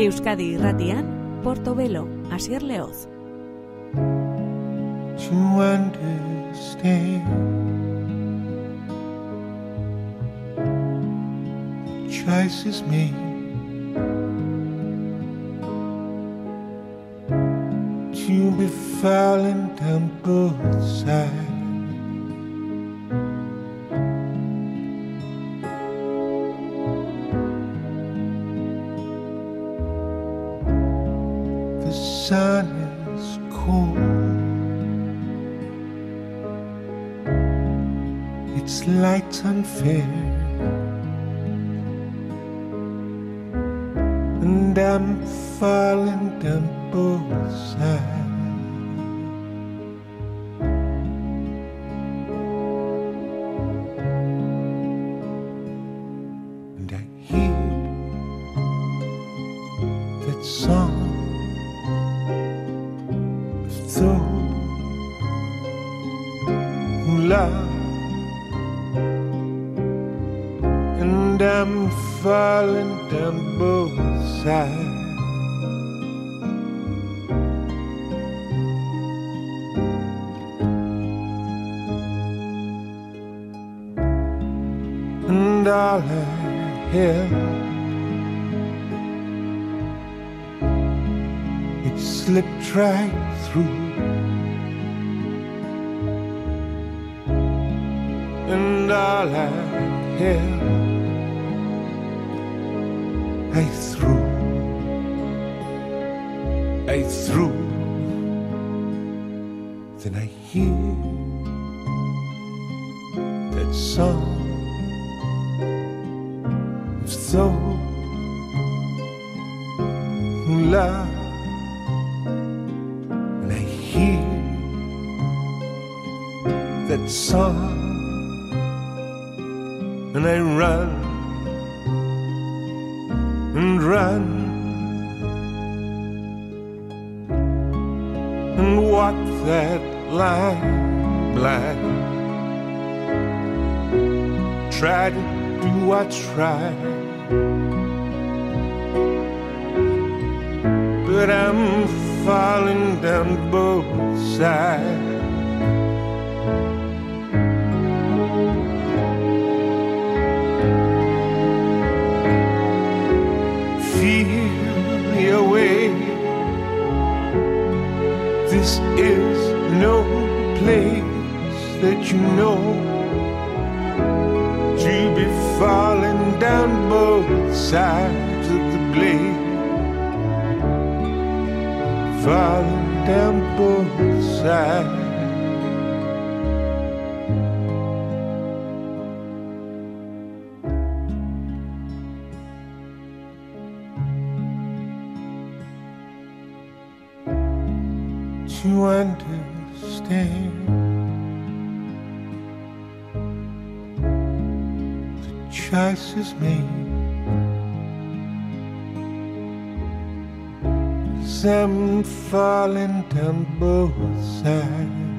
Euskadi irratian, Portobelo, Asier Leoz. To understand Choices made To be falling down both sides 飞。try is me. Some I'm falling down both sides.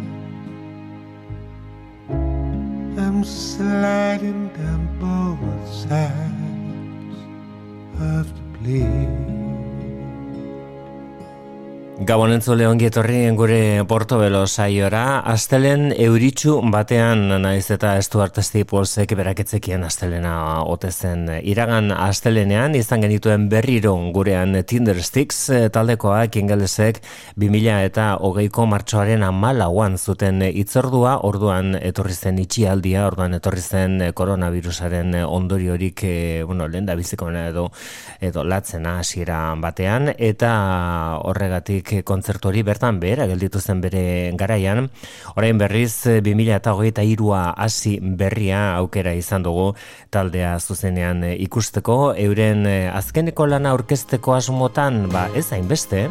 Gabon entzule ongi etorri gure Portobelo saiora, astelen euritxu batean naiz eta estu artesti polsek beraketzekien astelena otezen. Iragan astelenean izan genituen berriro gurean Tinder Sticks taldekoak ingelesek 2000 eta hogeiko martxoaren amalauan zuten itzordua, orduan etorri zen itxialdia, orduan etorri zen koronavirusaren ondoriorik, eh, bueno, lehen da biziko edo, edo latzena hasiera batean, eta horregatik kontzertu hori bertan behera gelditu zen bere garaian. Orain berriz 2008a hasi berria aukera izan dugu taldea zuzenean ikusteko. Euren azkeneko lana aurkezteko asmotan, ba ez hainbeste.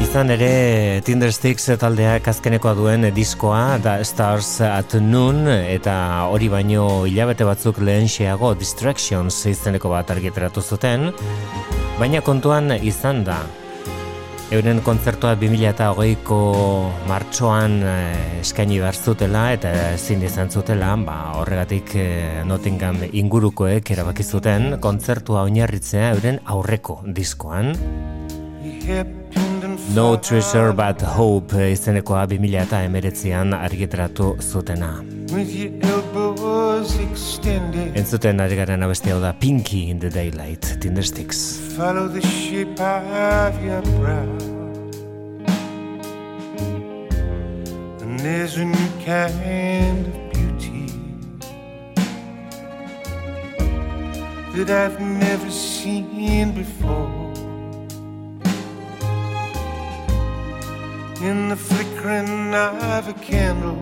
Izan ere Tinder Sticks taldeak azkenekoa duen diskoa da Stars at Noon eta hori baino hilabete batzuk lehen xeago Distractions izeneko bat argiteratu zuten baina kontuan izan da Euren kontzertua 2008ko martxoan eh, eskaini behar zutela eta ezin izan zutela, ba, horregatik eh, Nottingham ingurukoek erabaki zuten kontzertua oinarritzea euren aurreko diskoan. No Treasure But Hope izenekoa 2000 eta emeretzian argitratu zutena. Entzuten ari garen abestia da Pinky in the Daylight, Tinder Sticks. Follow the shape of your brow And there's a new kind of beauty That I've never seen before In the flickering of a candle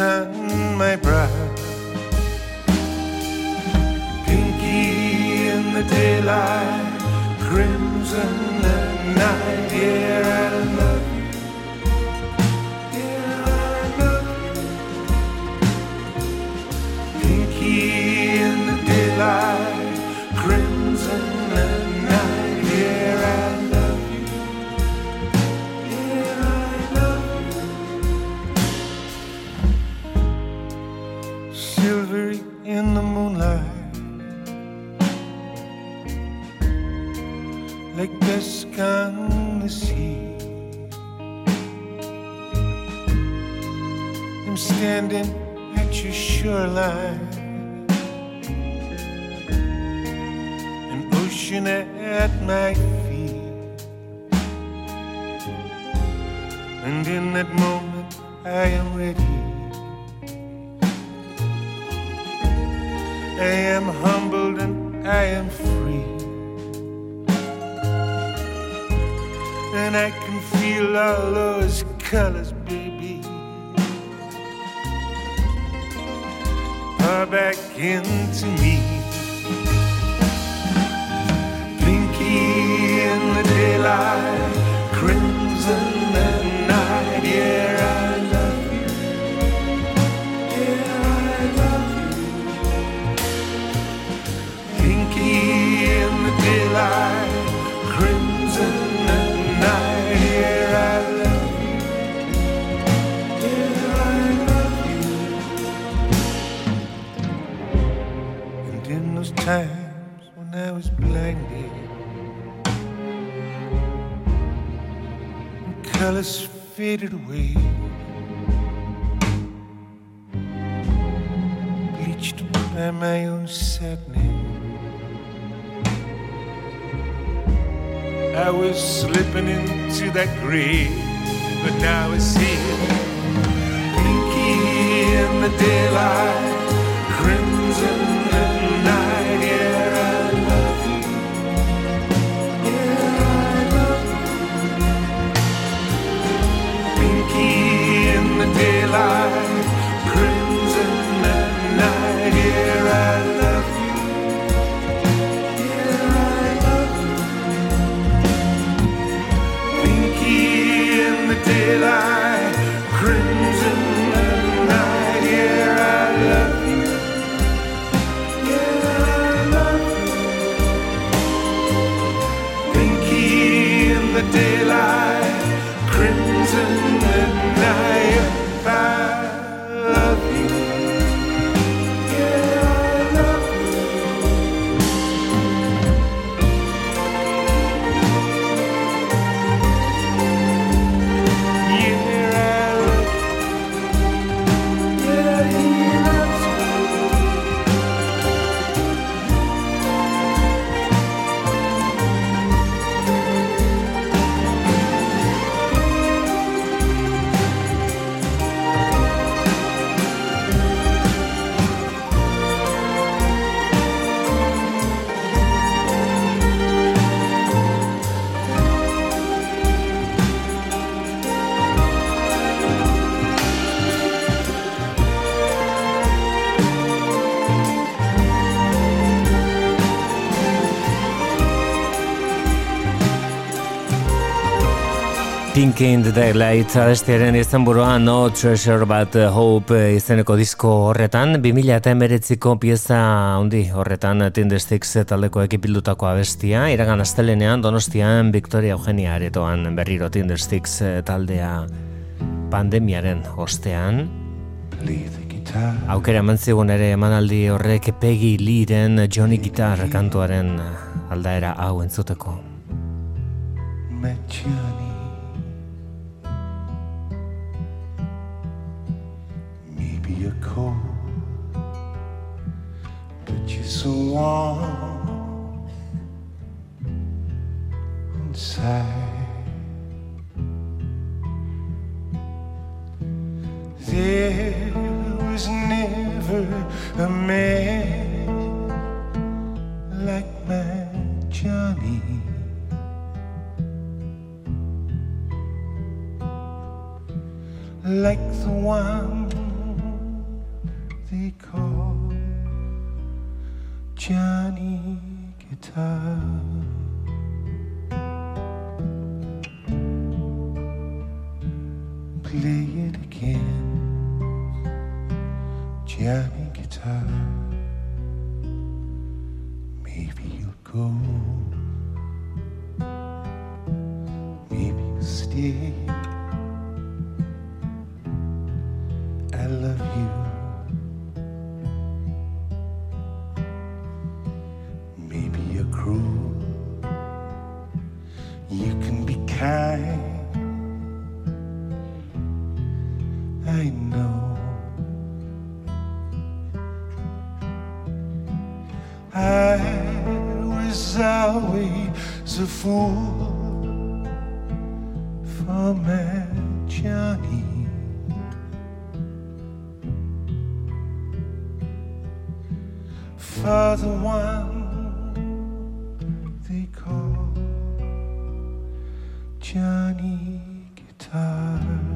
on my brow. Pinky in the daylight, crimson at night. Yeah, I love like dusk on the sea. I'm standing at your shoreline, an ocean at my feet, and in that moment I am ready. I am humbled and I am free. And I can feel all those colors, baby. Pour back into me. Pinky in the daylight, faded away. Bleached by my own sadness. I was slipping into that grave, but now it's here. Pinky in the daylight, crimson Pink in the Daylight abestiaren izan burua No Treasure But Hope izeneko disko horretan 2000 eta emeretziko pieza handi horretan Tindestix taldeko ekipildutako abestia. Iragan astelenean Donostian Victoria Eugenia aretoan berriro Tindestix taldea pandemiaren ostean. Aukera eman ere emanaldi horrek Peggy Lee-ren Johnny Guitar kantuaren aldaera hau entzuteko so warm inside. There was never a man like my Johnny. Like the one they call Johnny guitar. Play it again, Johnny guitar. Maybe you'll go, maybe you'll stay. I love you. Kind. I know. I was always a fool for my Johnny. For the one 피아니 기타를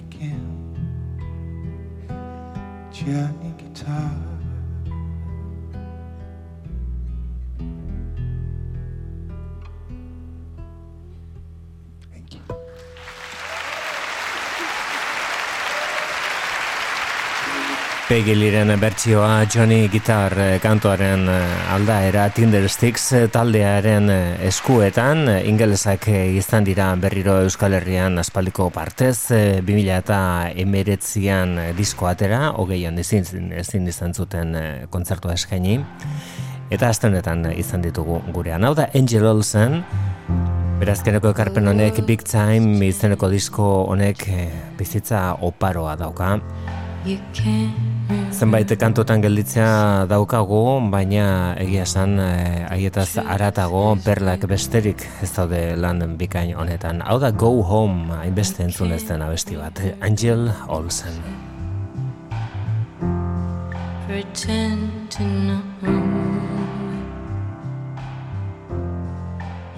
I piano guitar. Pegiliren bertsioa Johnny Guitar eh, kantuaren eh, aldaera Tinder Sticks eh, taldearen eskuetan ingelesak izan dira berriro Euskal Herrian aspaldiko partez 2000 eta emeretzian disko atera hogeian ezin, ezin izan zuten kontzertua eskaini. Eta astenetan izan ditugu gurean. Hau da Angel Olsen Berazkeneko ekarpen honek Big Time izeneko disko honek bizitza oparoa dauka Zenbait kantotan gelditzea daukagu, baina egia esan eh, haietaz aratago berlak besterik ez daude landen bikain honetan. Hau da Go Home hainbeste entzun ez den abesti bat, Angel Olsen. Pretend to know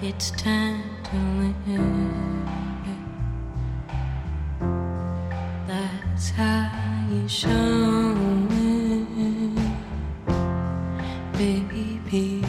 It's time to live That's how show baby.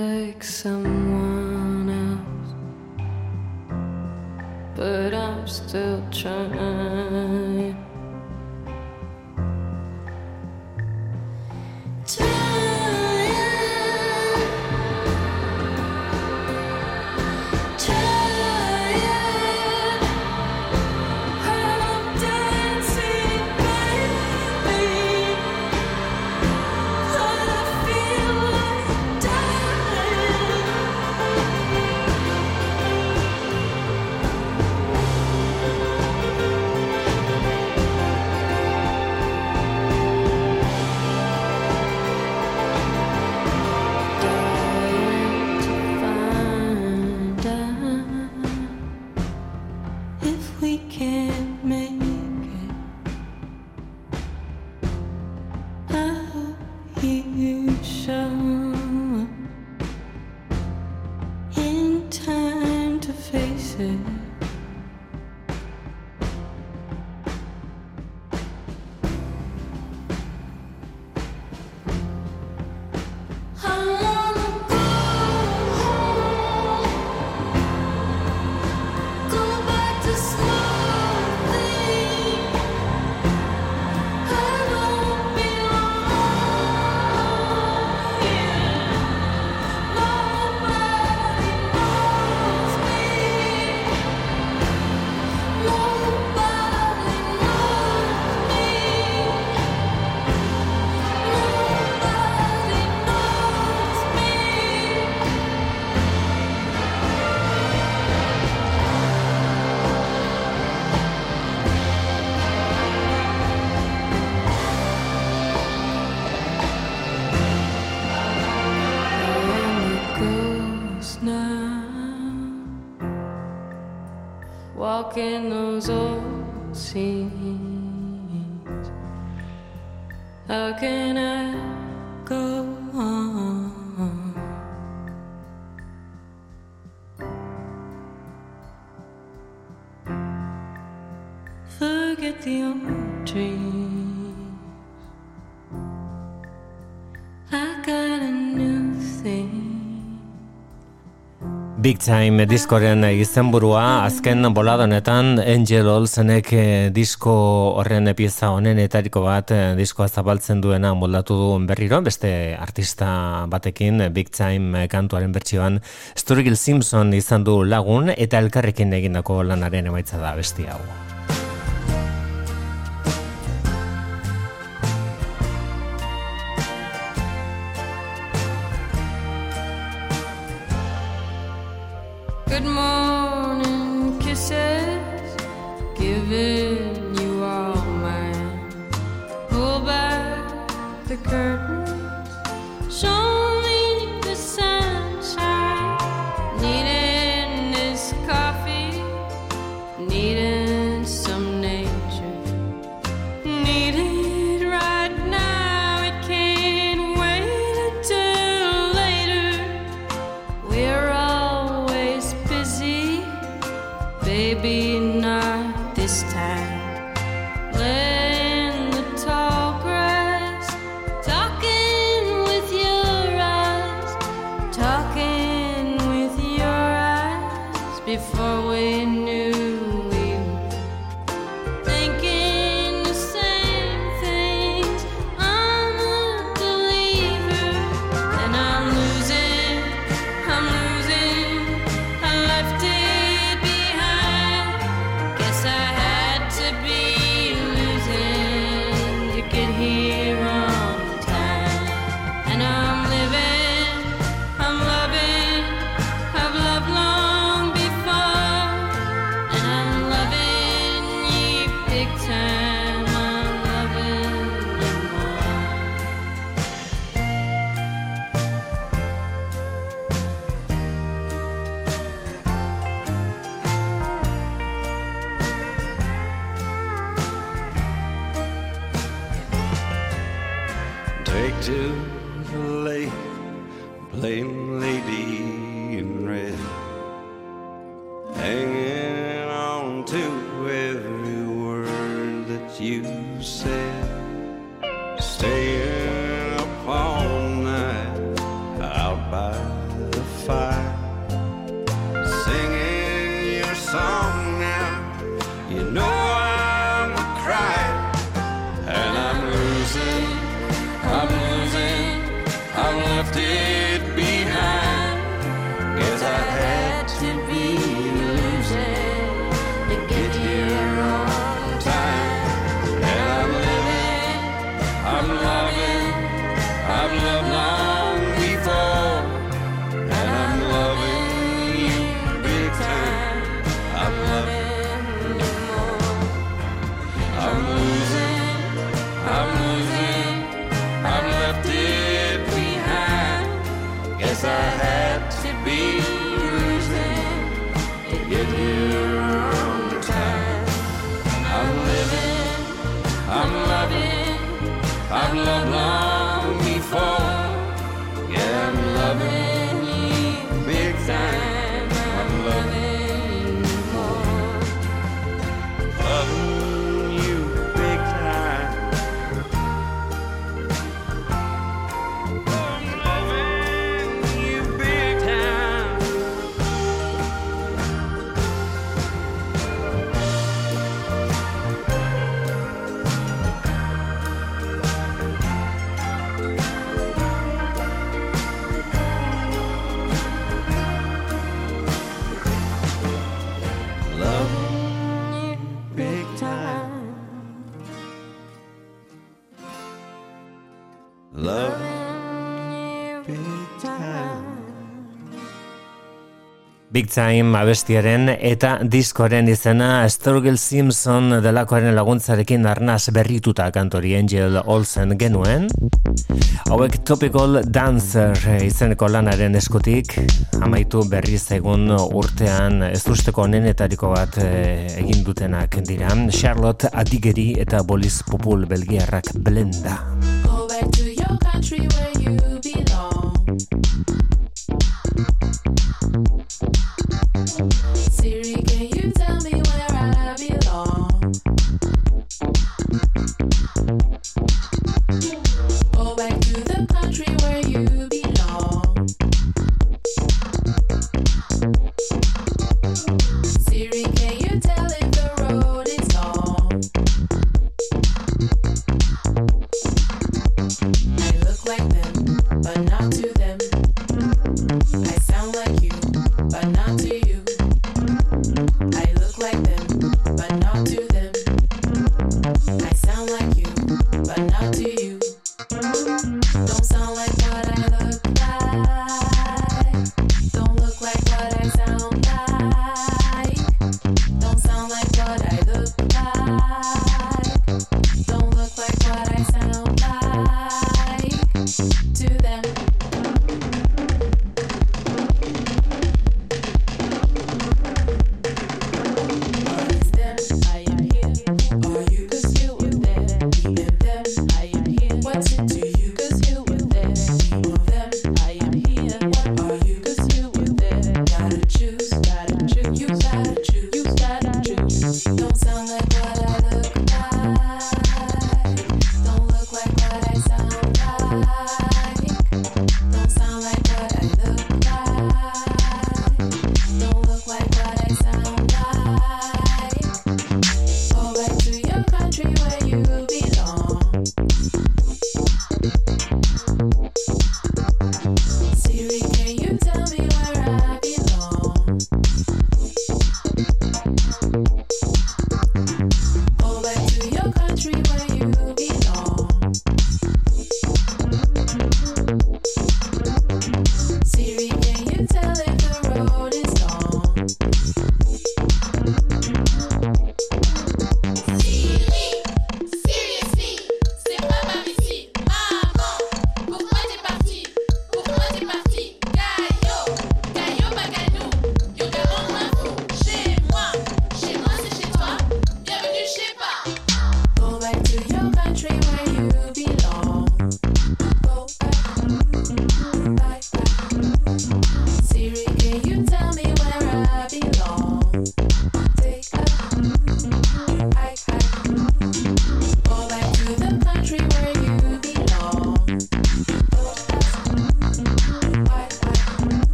like someone else, but I'm still trying. que no Big Time diskoren eh, izenburua azken boladonetan Angel Olsenek eh, disko horren pieza honen etariko bat eh, diskoa zabaltzen duena moldatu du berriro beste artista batekin Big Time kantuaren bertsioan Sturgill Simpson izan du lagun eta elkarrekin egindako lanaren emaitza da beste hau. Big Time abestiaren eta diskoren izena Sturgill Simpson delakoaren laguntzarekin arnaz berrituta kantori Angel Olsen genuen. Hauek Topical Dancer izeneko lanaren eskutik amaitu berri zaigun urtean ez usteko nenetariko bat e, egin dutenak dira. Charlotte Adigeri eta Bolis Popul Belgiarrak blenda. Go back to your country where you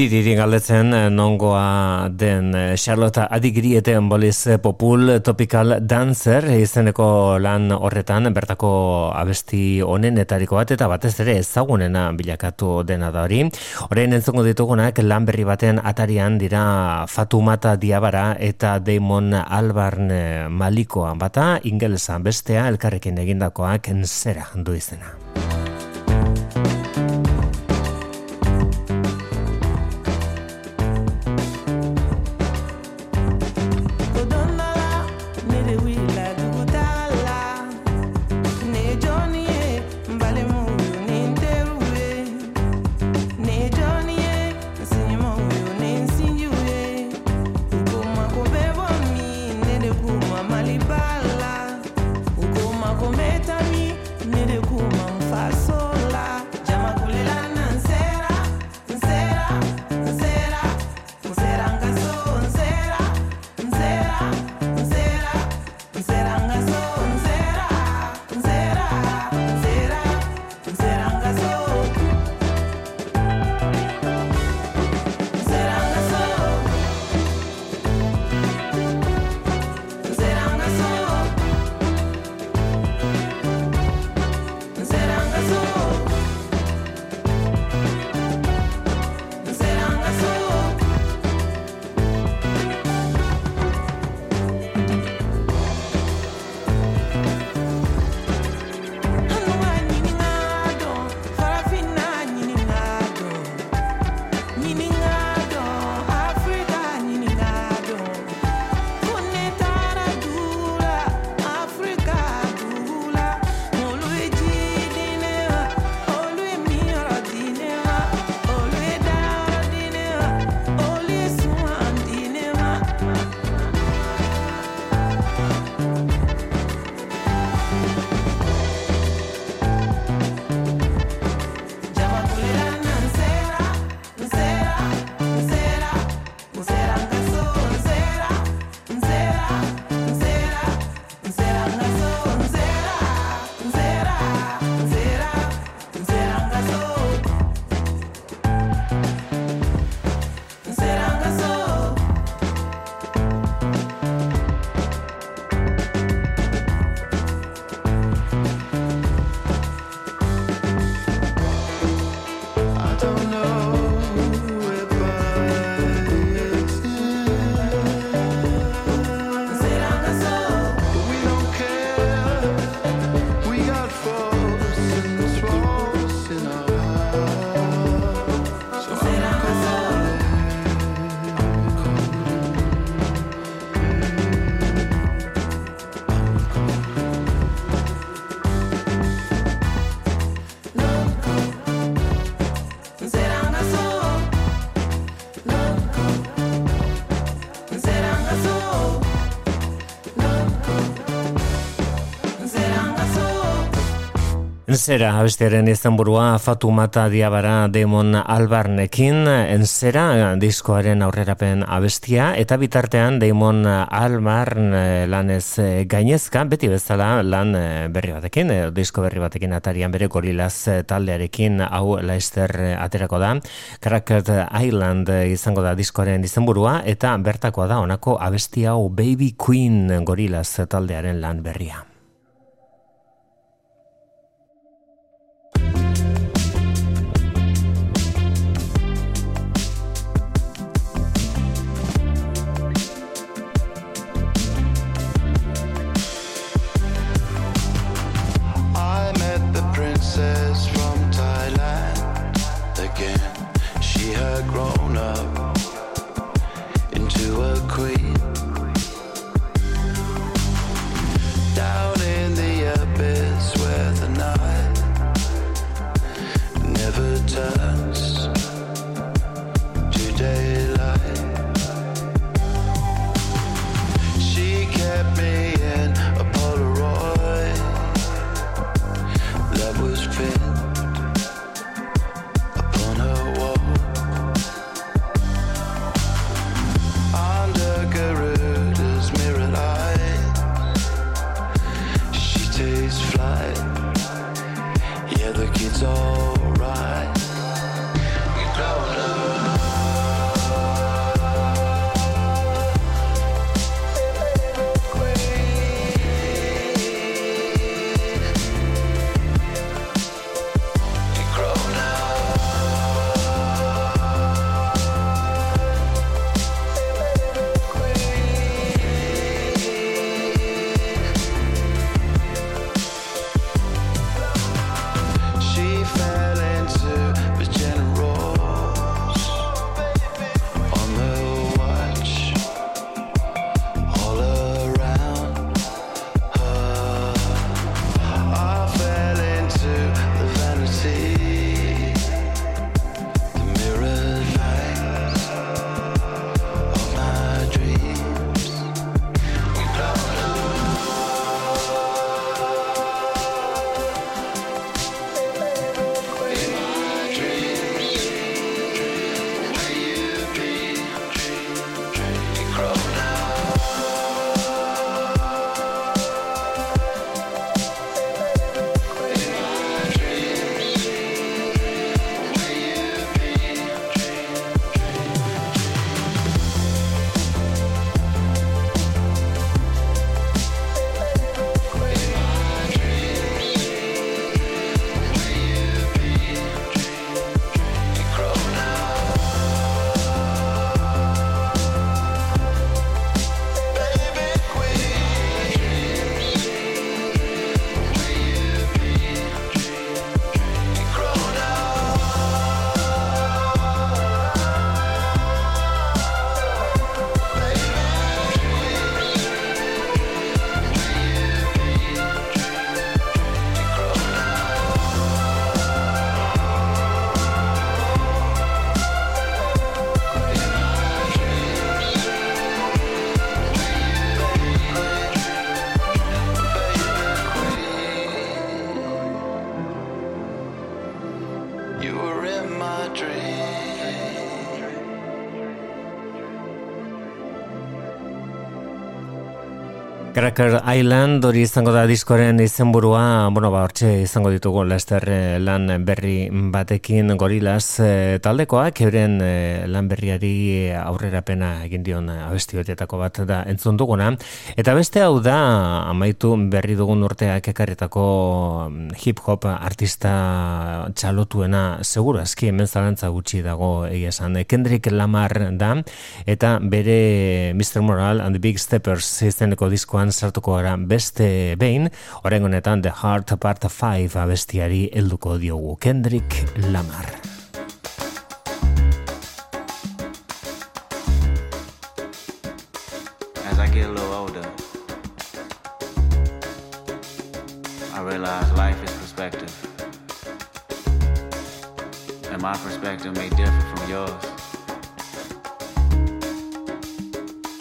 Ziriri galdetzen eh, nongoa den eh, Charlotte Adigrieten boliz popul topical dancer izeneko lan horretan bertako abesti etariko bat eta batez ere ezagunena bilakatu dena da hori. Horrein entzongo ditugunak lan berri baten atarian dira Fatumata Diabara eta Damon Albarn eh, Malikoa bata ingelesa bestea elkarrekin egindakoak enzera du izena. Enzera, abestiaren izan burua, Fatumata Diabara Demon Albarnekin, Enzera, diskoaren aurrerapen abestia, eta bitartean Demon Albarn eh, lanez eh, gainezka, beti bezala lan eh, berri batekin, disko berri batekin atarian bere gorilaz taldearekin, hau Leicester aterako da, Cracked Island izango da diskoaren izan burua, eta bertakoa da, onako abestia hau Baby Queen gorilaz taldearen lan berria. Cracker Island hori izango da diskoren izenburua, bueno, ba, hortxe izango ditugu Lester eh, lan berri batekin gorilaz e, taldekoak, euren e, lan berriari aurrerapena egin dion abesti bat da entzun duguna. Eta beste hau da, amaitu berri dugun urteak ekarretako mm, hip-hop artista txalotuena, seguru aski hemen zalantza gutxi dago egia esan. Kendrick Lamar da, eta bere Mr. Moral and the Big Steppers izeneko diskoa diskoan sartuko gara beste behin, orain honetan The Heart Part 5 abestiari helduko diogu Kendrick Lamar. As I get a little older, I realize perspective. And my perspective may differ from yours.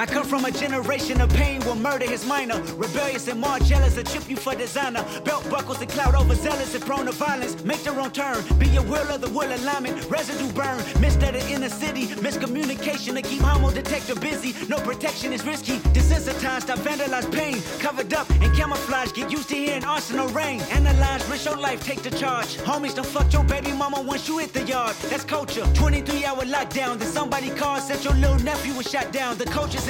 I come from a generation of pain where murder is minor. Rebellious and more jealous, a chip you for designer. Belt buckles and cloud overzealous and prone to violence. Make the wrong turn. Be your will of the will alignment. Residue burn. Missed at the inner city. Miscommunication to keep homo detector busy. No protection is risky. Desensitized, I vandalize pain. Covered up and camouflage. Get used to hearing arsenal rain. Analyze, risk your life, take the charge. Homies, don't fuck your baby mama once you hit the yard. That's culture. 23 hour lockdown. Then somebody called, said your little nephew was shot down. The culture's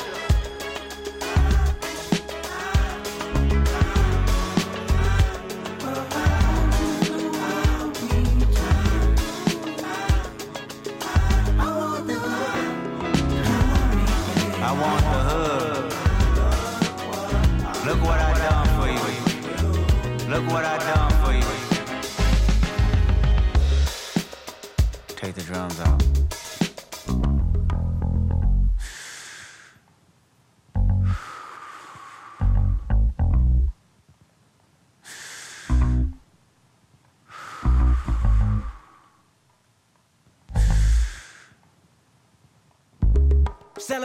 Look what I done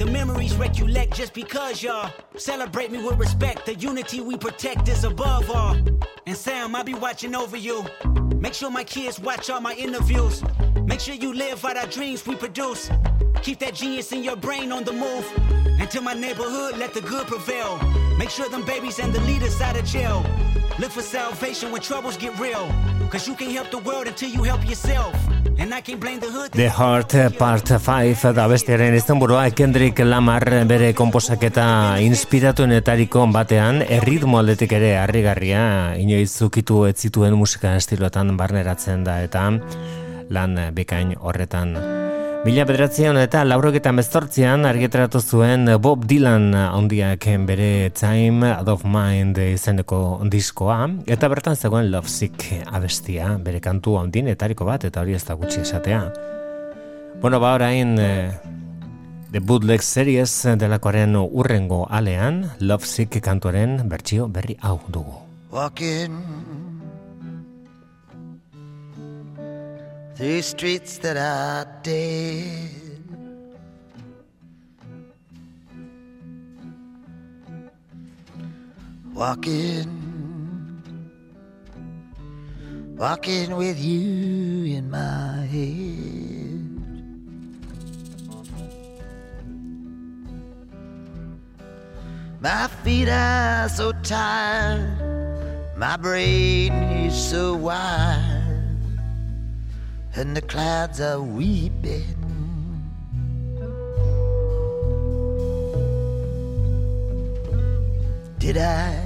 The memories recollect just because y'all celebrate me with respect. The unity we protect is above all. And Sam, I'll be watching over you. Make sure my kids watch all my interviews. Make sure you live out our dreams we produce. Keep that genius in your brain on the move. And to my neighborhood, let the good prevail. Make sure them babies and the leaders out of jail. Look for salvation when troubles get real. Cause you can't help the world until you help yourself. The Heart Part 5 da bestiaren izenburua Kendrick Lamar bere komposaketa inspiratuenetariko batean erritmo aldetik ere harrigarria inoiz zukitu ez zituen musika estiloetan barneratzen da eta lan bekain horretan Mila bederatzean eta lauroketa meztortzean argitaratu zuen Bob Dylan handiak bere Time Out of Mind izeneko diskoa eta bertan zegoen Love Sick abestia bere kantu handin etariko bat eta hori ez da gutxi esatea. Bueno, ba orain eh, The Bootleg Series delakoaren urrengo alean Love Sick kantuaren bertsio berri hau dugu. Walking through streets that are dead. Walking, walking with you in my head. My feet are so tired, my brain is so wide and the clouds are weeping. Did I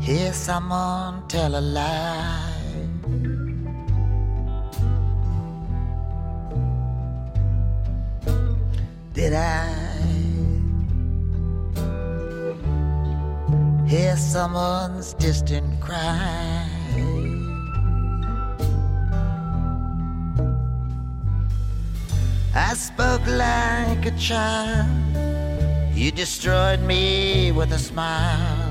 hear someone tell a lie? Did I hear someone's distant cry? I spoke like a child. You destroyed me with a smile.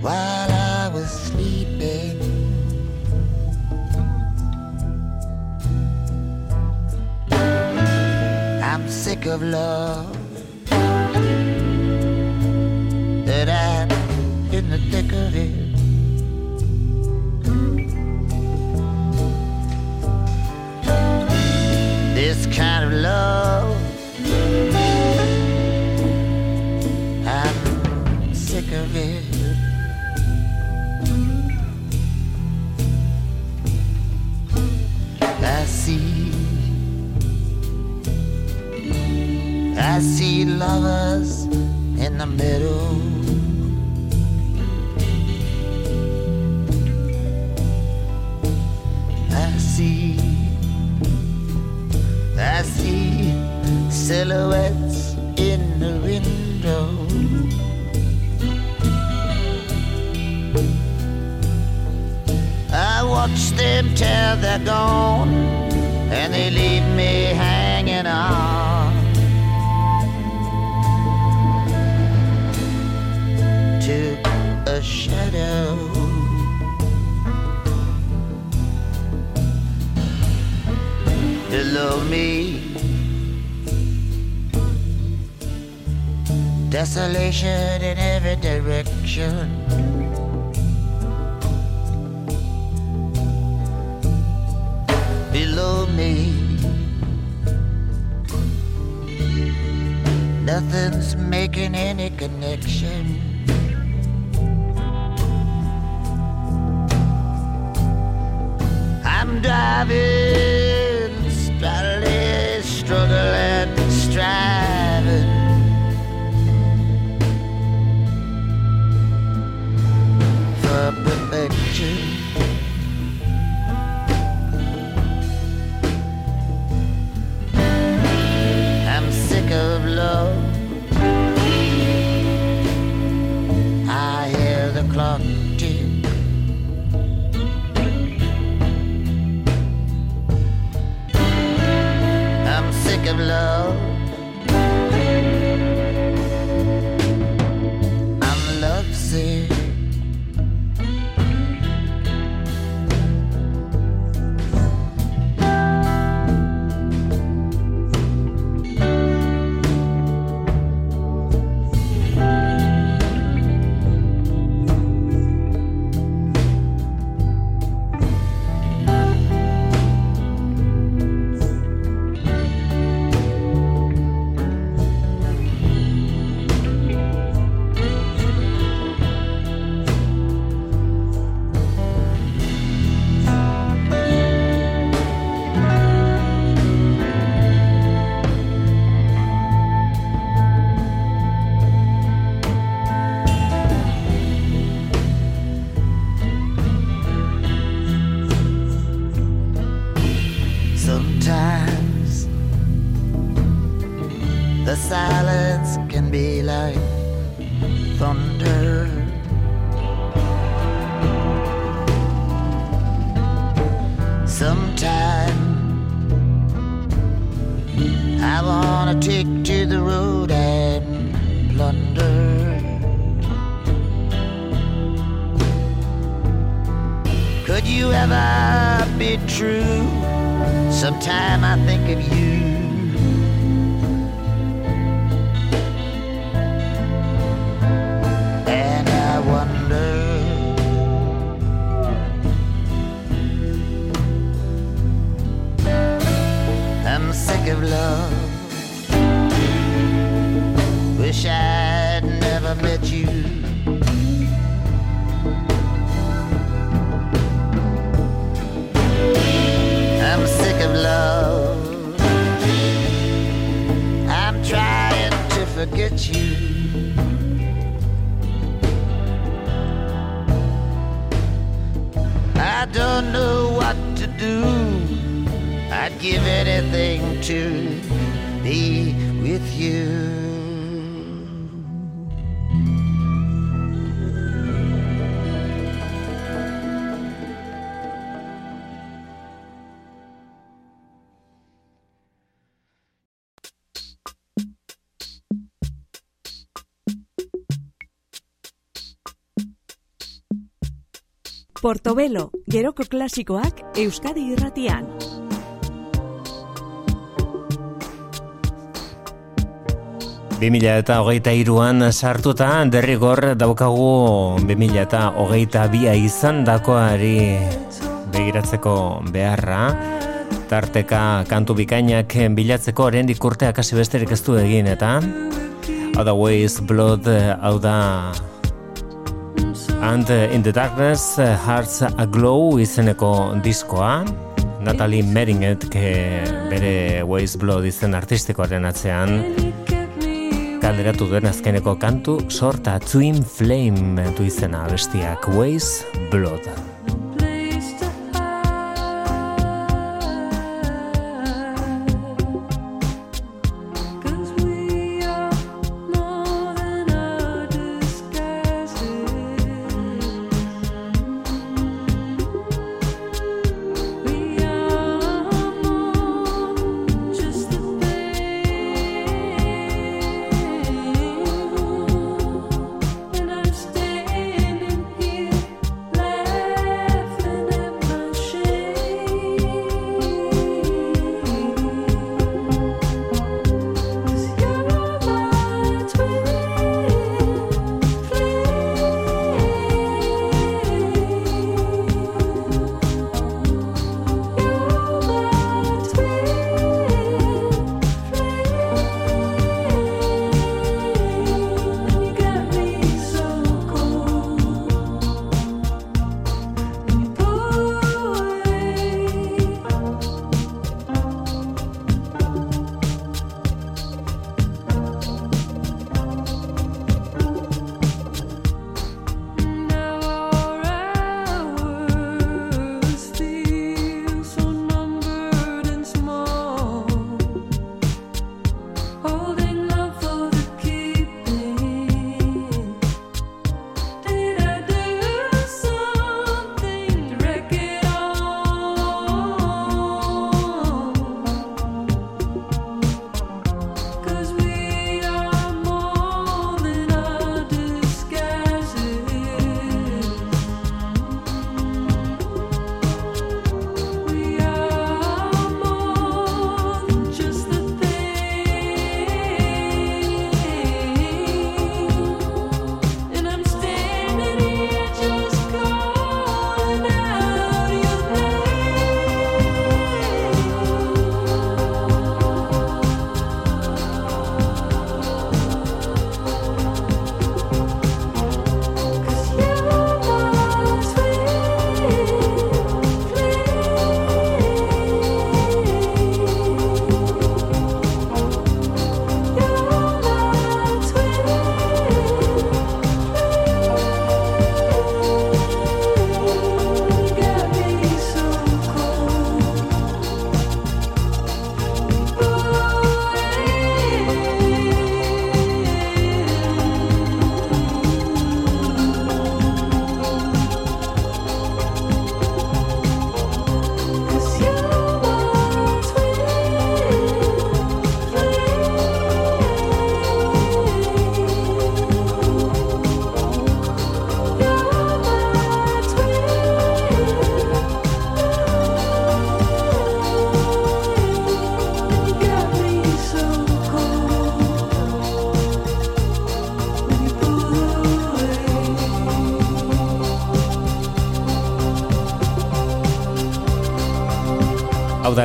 While I was sleeping, I'm sick of love. That I'm in the thick of it. This kind of love. I'm sick of it. I see, I see lovers in the middle. I see silhouettes in the window. I watch them till they're gone, and they leave me hanging on to a shadow. Below me. Desolation in every direction. Below me, nothing's making any connection. I'm driving struggling, I wanna take to the road and plunder. Could you ever be true? Sometime I think of you. Sick of love. Wish I'd never met you. I'm sick of love. I'm trying to forget you. I don't know what to do. I'd give anything to be with you. Portobelo, geroko klasikoak Euskadi irratian. Bi mila eta hogeita iruan sartuta derrigor daukagu bi mila eta hogeita bia izan dakoari begiratzeko beharra. Tarteka kantu bikainak bilatzeko oraindik urteak hasi besterik ez du egin eta Otherwise Blood hau da. And in the Darkness Hearts Aglow izeneko diskoa. Natalie Meringet bere Waze Blood izen artistikoaren atzean kalderatu duen azkeneko kantu sorta Twin Flame du izena bestiak Waze Blood.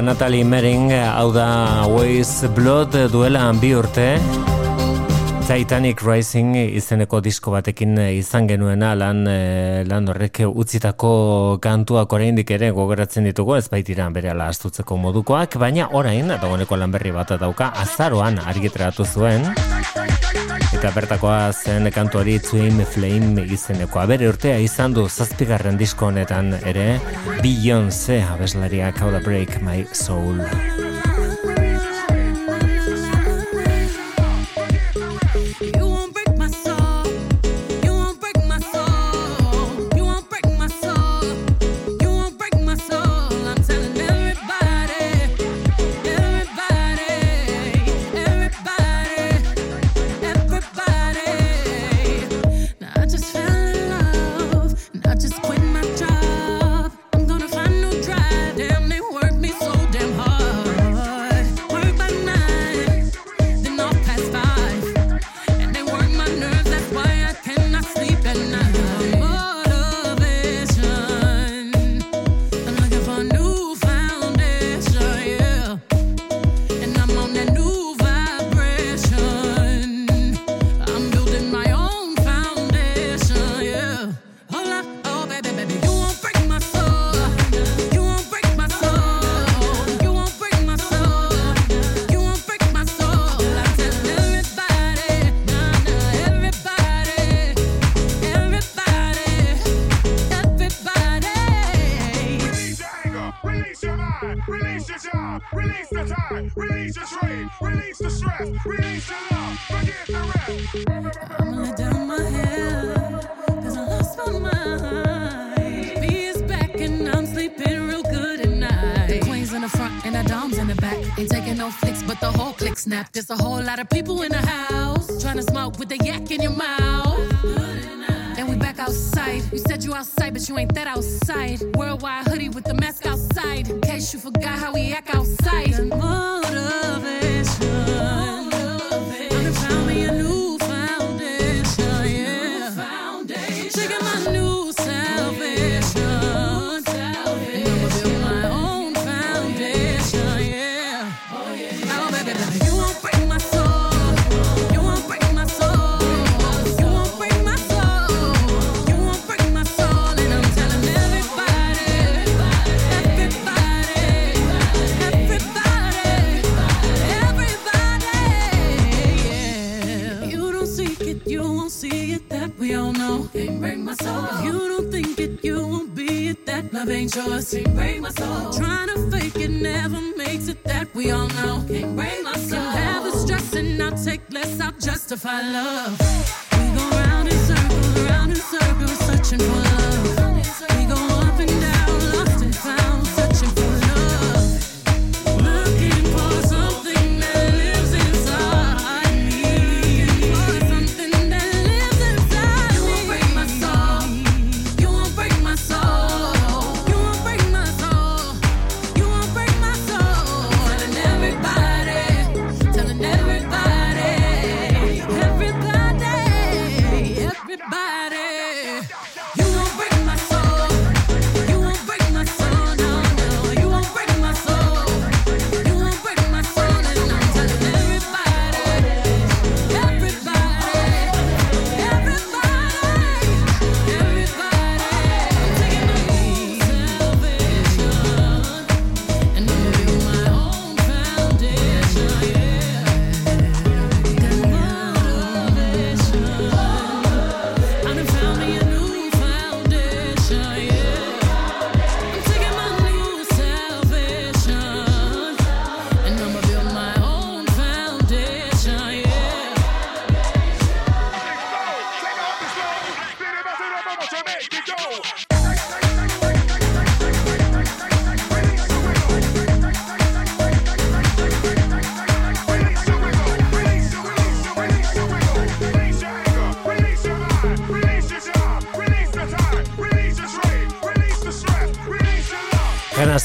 Natalie Mering, hau da Waze Blood duela bi urte. Titanic Rising izeneko disko batekin izan genuena lan e, lan horrek utzitako kantuak oraindik ere gogoratzen ditugu ez baitira berehala astutzeko modukoak, baina orain dagoeneko lan berri bat dauka azaroan argitratu zuen. Eta bertakoa zen kantuari Twin Flame izeneko. Bere urtea izan du zazpigarren disko honetan ere Beyoncé abeslariak How to Break My Soul.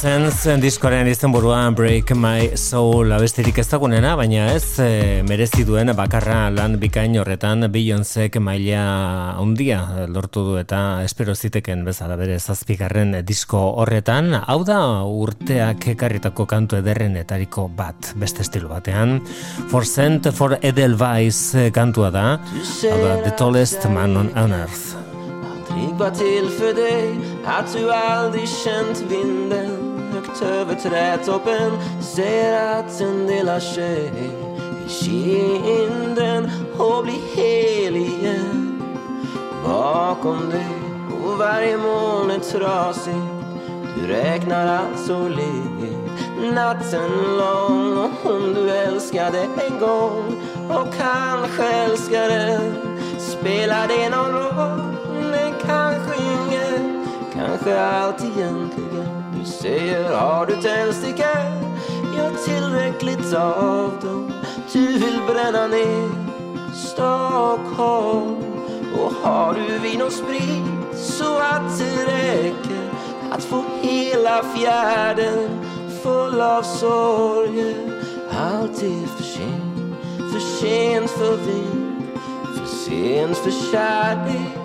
Zen diskoren izen buruan Break My Soul abestirik ez dagunena, baina ez e, merezi duen bakarra lan bikain horretan Beyoncék maila handia lortu du eta espero ziteken bezala bere zazpigarren disko horretan. Hau da urteak ekarritako kantu ederrenetariko bat beste estilo batean. For Cent for Edelweiss kantua da, hau da The Tallest Man on Earth. Trygg var till för dig att du aldrig känt vinden högt över trädtoppen Säger att den delar sig i kinden och blir hel igen. Bakom dig och varje moln är trasigt Du räknar alltså liv natten lång. Och om du älskade en gång och kanske älskar den Spelar det någon roll? men kanske ingen. Kanske allt egentligen säger, har du tändstickor? Ja, tillräckligt av dem. Du vill bränna ner Stockholm. Och har du vin och sprit så att det räcker Att få hela fjärden full av sorger? Allt är för sent, för sent för vin För sent för kärlek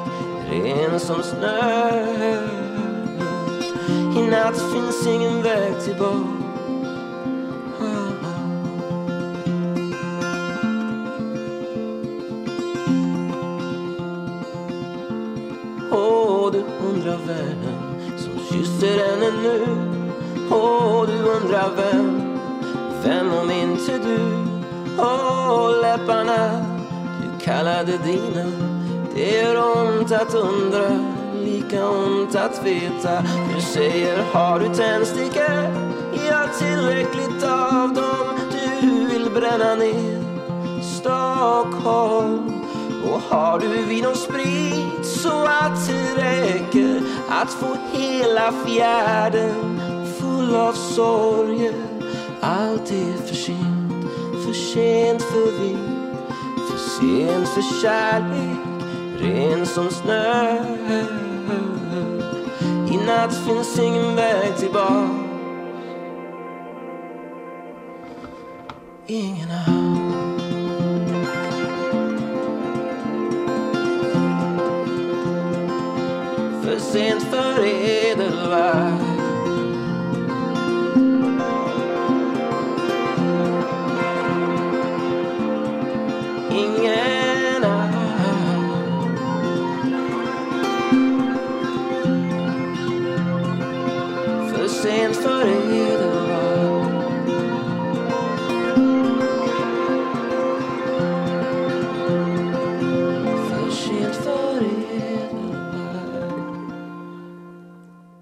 ren som snö. I natt finns ingen väg tillbaka Åh, du undrar vem som kysser henne nu. Åh, du undrar vem, vem om inte du? Åh, läpparna du kallade dina. Det gör ont att undra, lika ont att veta. Du säger, har du tändstickor? Ja, tillräckligt av dem. Du vill bränna ner Stockholm. Och har du vin och sprit så att det räcker Att få hela fjärden full av sorger? Allt är för sent, för sent för vind För sent för kärlek ren som snö. I natt finns ingen väg tillbaka. Ingen hamn För sent för edelvärd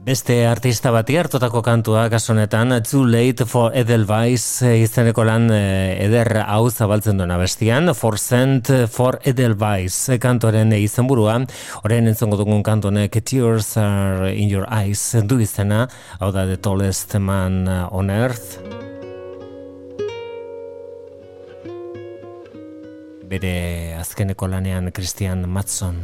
Beste artista bati hartotako kantua gasonetan Too Late for Edelweiss izeneko lan eh, eder hau zabaltzen duena bestian For Cent for Edelweiss kantoren izenburua. Horren entzongo dugun kantonek Tears are in your eyes du izena hau da The Tallest Man on Earth. Bere azkeneko lanean Christian Matson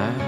I.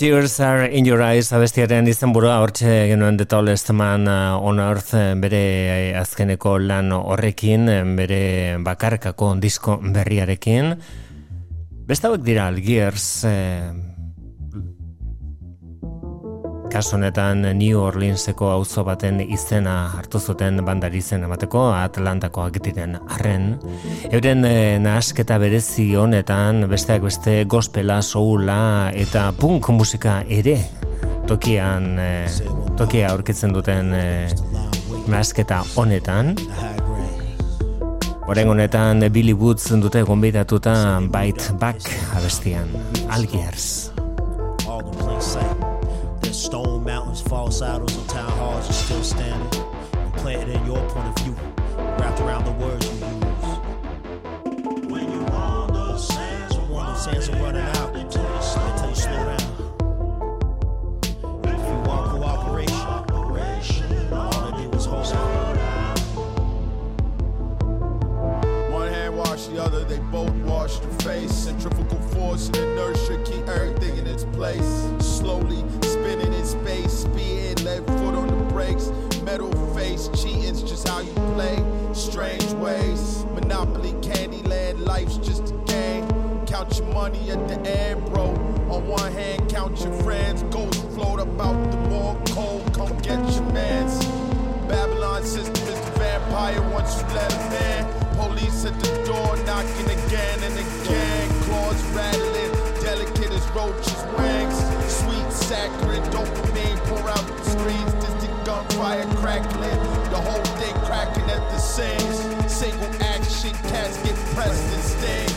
Tears are in your eyes abestiaren izen burua hortxe genuen The Tallest Man uh, on Earth eh, bere eh, azkeneko lan horrekin, eh, bere bakarkako disko berriarekin. Bestauek dira Algiers, Kaso honetan New Orleanseko auzo baten izena hartu zuten bandari izen emateko Atlantako diren arren. Euren e, nahasketa berezi honetan besteak beste gospela, soula eta punk musika ere tokian e, tokia aurkitzen duten e, nahasketa honetan. Horen honetan Billy Woods dute gonbidatuta Bite Back abestian Algiers. False idols and town halls are still standing and planted in your point of view, wrapped around the words you use. When you when the sands are running out, other, they both wash the face. Centrifugal force and inertia keep everything in its place. Slowly spinning in space, speeding, left foot on the brakes. Metal face, cheating's just how you play. Strange ways, Monopoly, Candyland, life's just a game. Count your money at the end, bro. On one hand, count your friends. Ghosts float about the more cold, come get your mans. Babylon system is the vampire once you let him in. Police at the door, knocking again and again. Claws rattling, delicate as roaches' wings. Sweet, saccharine, dopamine pour out the screens. Distant gunfire crackling, the whole thing cracking at the seams. Single action, cats get pressed and sting.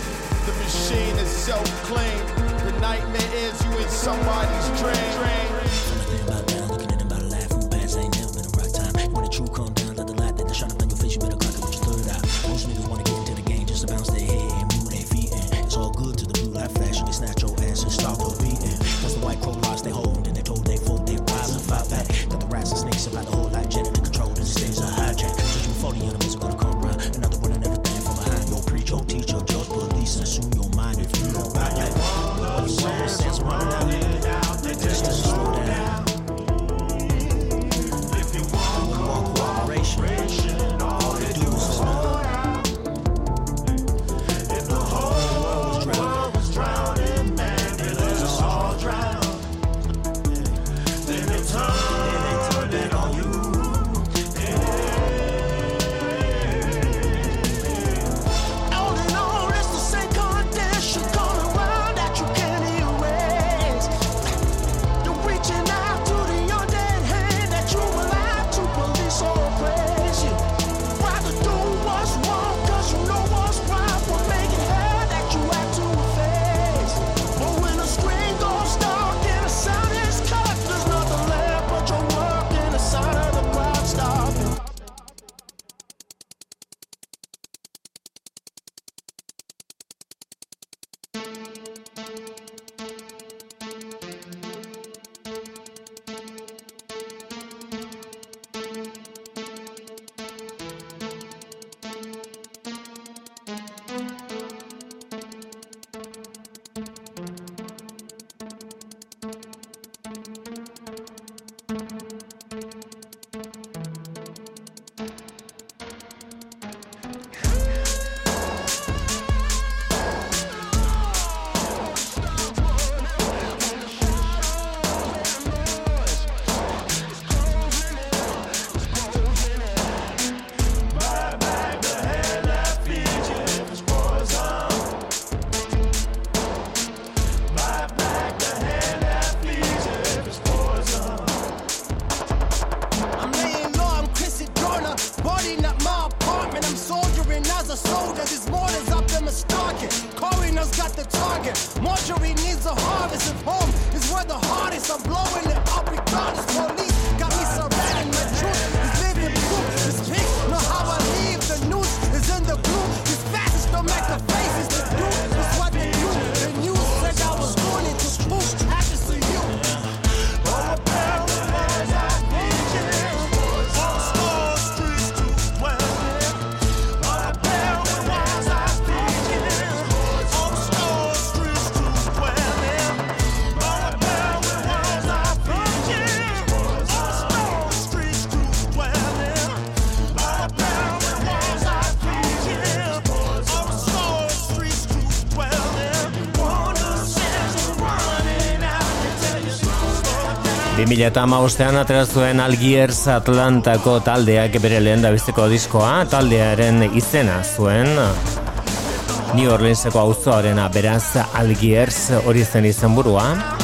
The machine is self-claimed. The nightmare is you in somebody's dream. c'est drôle. 2000 eta maustean aterazuen Algiers Atlantako taldeak bere lehen da bizteko diskoa, taldearen izena zuen. New Orleanseko auzoarena beraz Algiers hori zen izenburua. burua.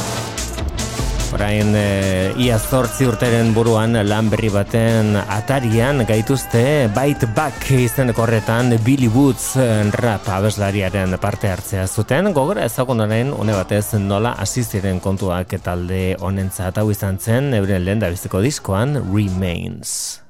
Orain e, ia zortzi urteren buruan lan berri baten atarian gaituzte Bite Back izeneko horretan Billy Woods eh, rap abeslariaren parte hartzea zuten gogora ezagun orain une batez nola hasi ziren kontuak talde honentzat hau izan zen euren lehen dabizteko diskoan Remains.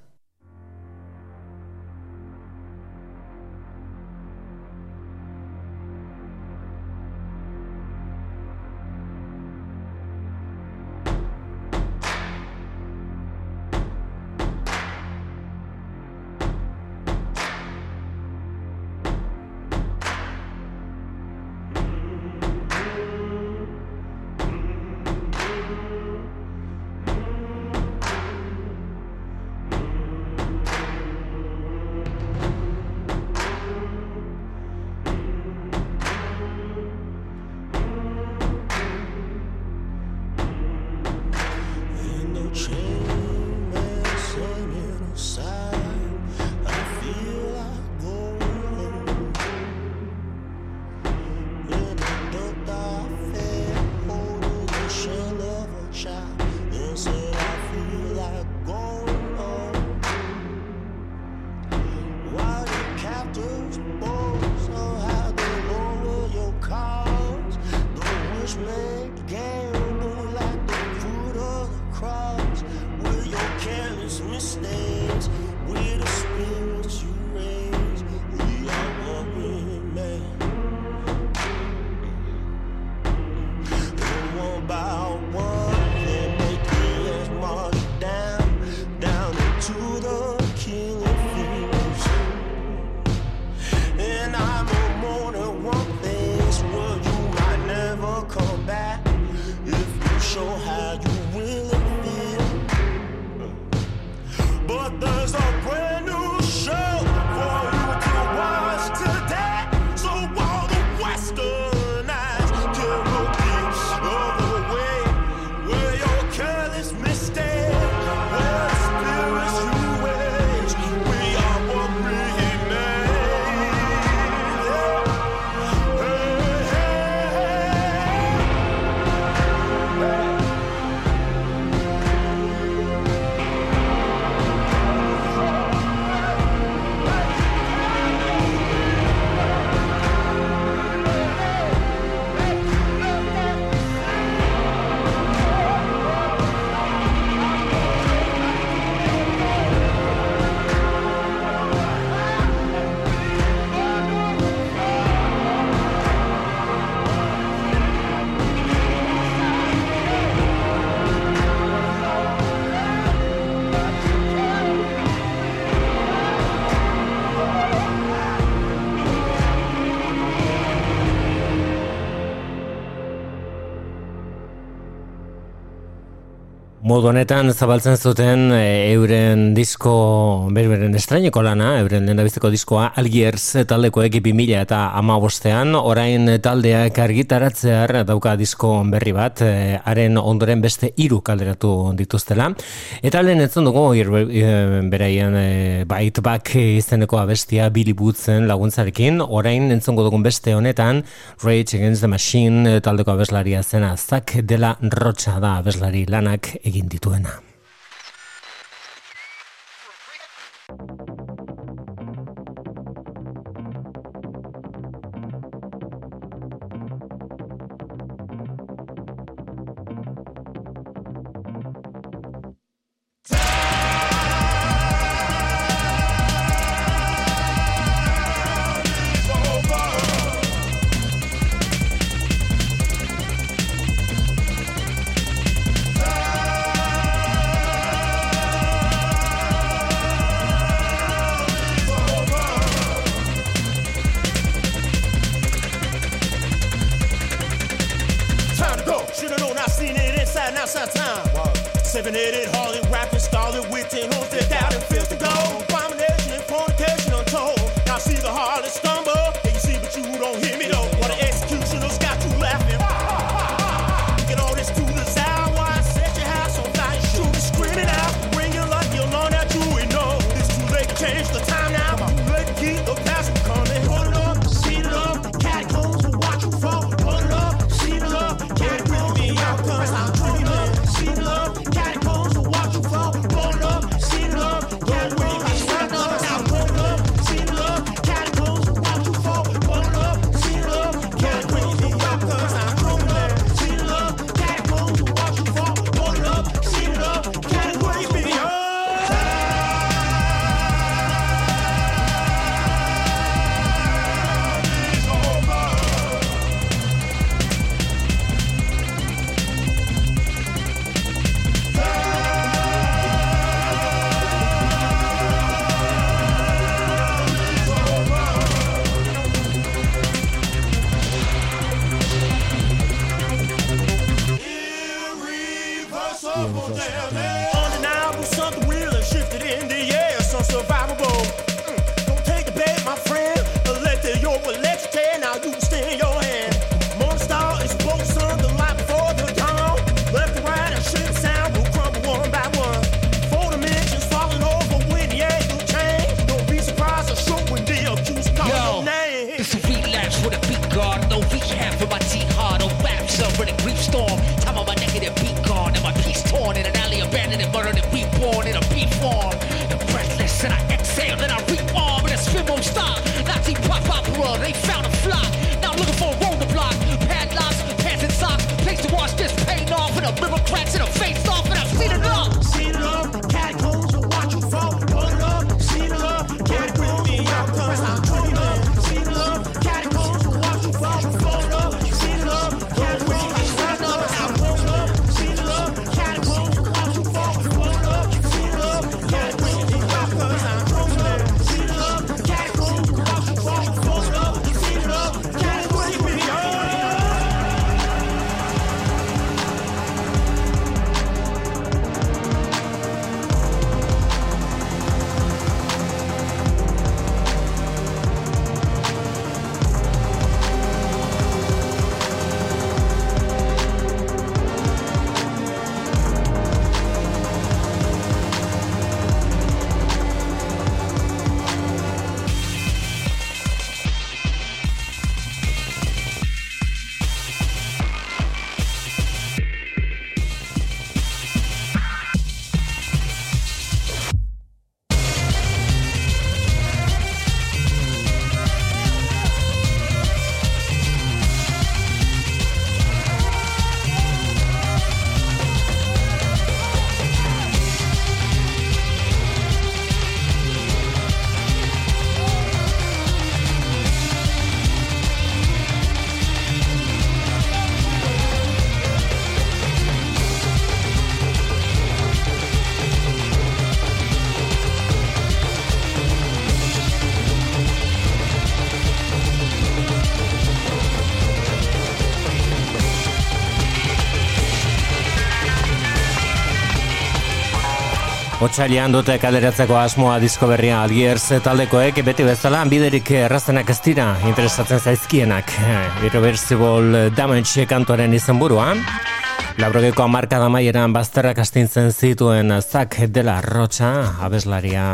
Modu honetan zabaltzen zuten e, euren disko, berberen estraineko lana, euren lehendabiziko diskoa Algiers taldekoek 2000 eta amabostean, orain taldeak argitaratzear dauka disko berri bat, e, haren ondoren beste hiru kalderatu dituztela. Eta lehen entzun dugu, irbe- e, beraien e, Bite Back izeneko abestia Billy Bootsen laguntzarekin, orain entzungo dugun beste honetan, Rage Against the Machine taldeko abeslaria zena, Zak dela Rocha da abeslari lanak egin dituena. otxailean dute kaleratzeko asmoa disko berria algierz taldekoek. Beti bezala biderik errazenak ez dira interesatzen zaizkienak. Irreversible Damage kantoren izan burua Labrogeko amarka damaieran bazterrak astintzen zituen Zak dela Rocha abeslaria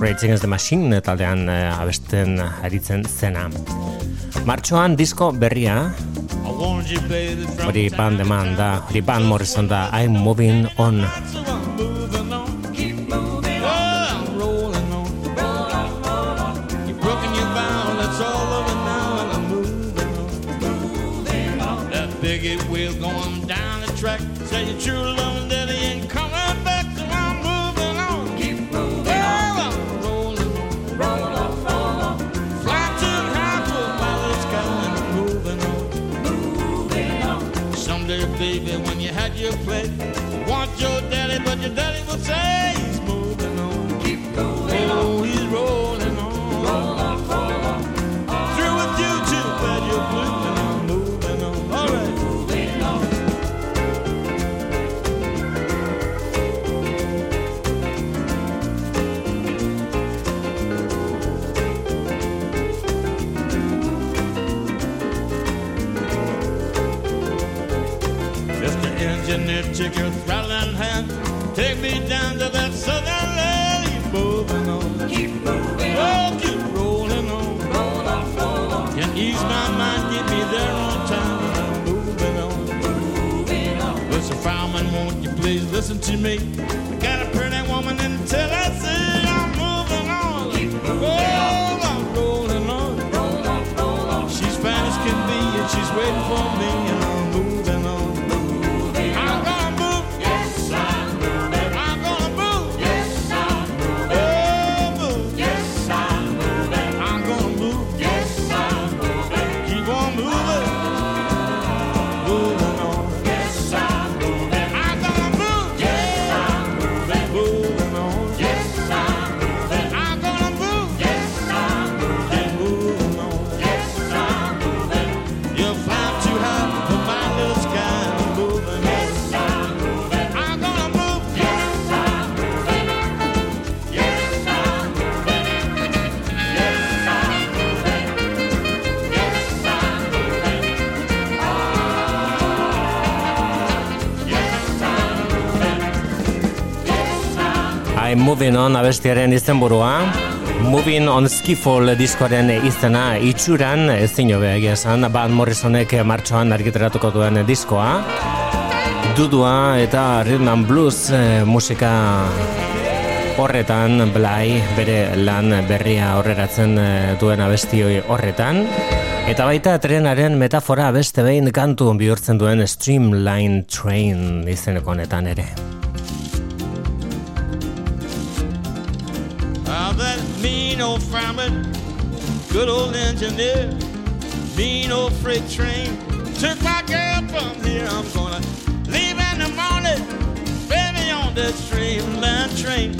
Rage Against the Machine taldean eh, abesten aritzen zena. Martxoan disko berria. Hori band eman da, hori band morrizon da I'm moving on. Your daddy would say he's moving on. Keep going oh, on. he's rolling on. Roll on, roll on. Through with you too, but you're moving on, moving on. All right. Moving on. Mr. Engineer Chicken Take me down to that southern land. Keep moving on. Keep moving on. Oh, keep rolling on. Roll on, roll on. Can ease my mind, get me there on time. I'm moving on. Moving on. Mr. Fireman, won't you please listen to me? I got a pretty woman in Tennessee. I'm moving on. Keep moving on. I'm rolling on. Roll on, roll on. She's fine as can be, and she's waiting for me, moving on abestiaren izenburua. Moving on Skifall diskoaren izena itxuran ezin hobea egia esan Van Morrisonek martxoan argitaratuko duen diskoa. Dudua eta rhythm and blues eh, musika horretan Blai bere lan berria horreratzen eh, duen abestioi horretan. Eta baita trenaren metafora beste behin kantu bihurtzen duen Streamline Train izeneko honetan ere. Old fireman, good old engineer, mean old freight train. Took my girl from here. I'm gonna leave in the morning, baby, on that streamline train.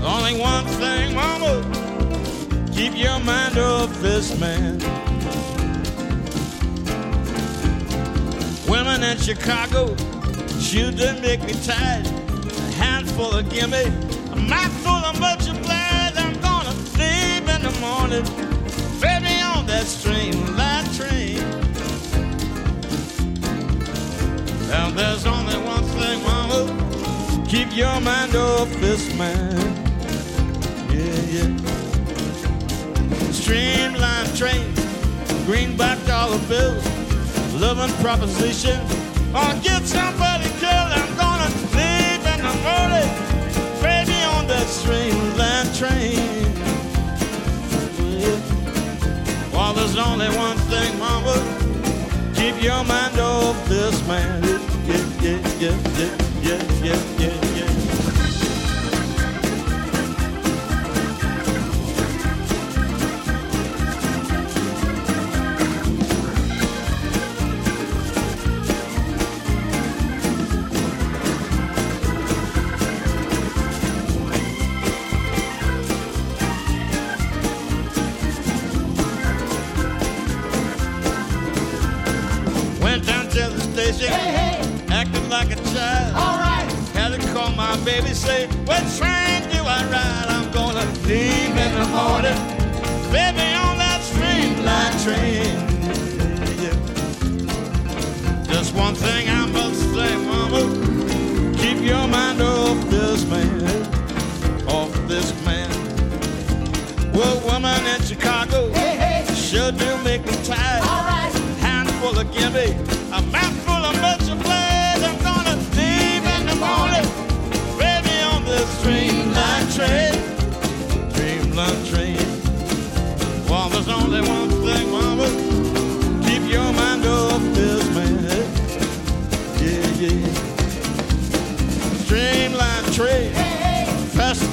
Only one thing, mama, keep your mind off this man. Women in Chicago, shoot make me tired. A handful of gimme, much obliged. I'm gonna leave in the morning, on that train. Now there's only one thing, mama, keep your mind off this man. Yeah, yeah. Streamline train, greenback dollar bills, loving proposition. Or only one thing, mama. Keep your mind off this man.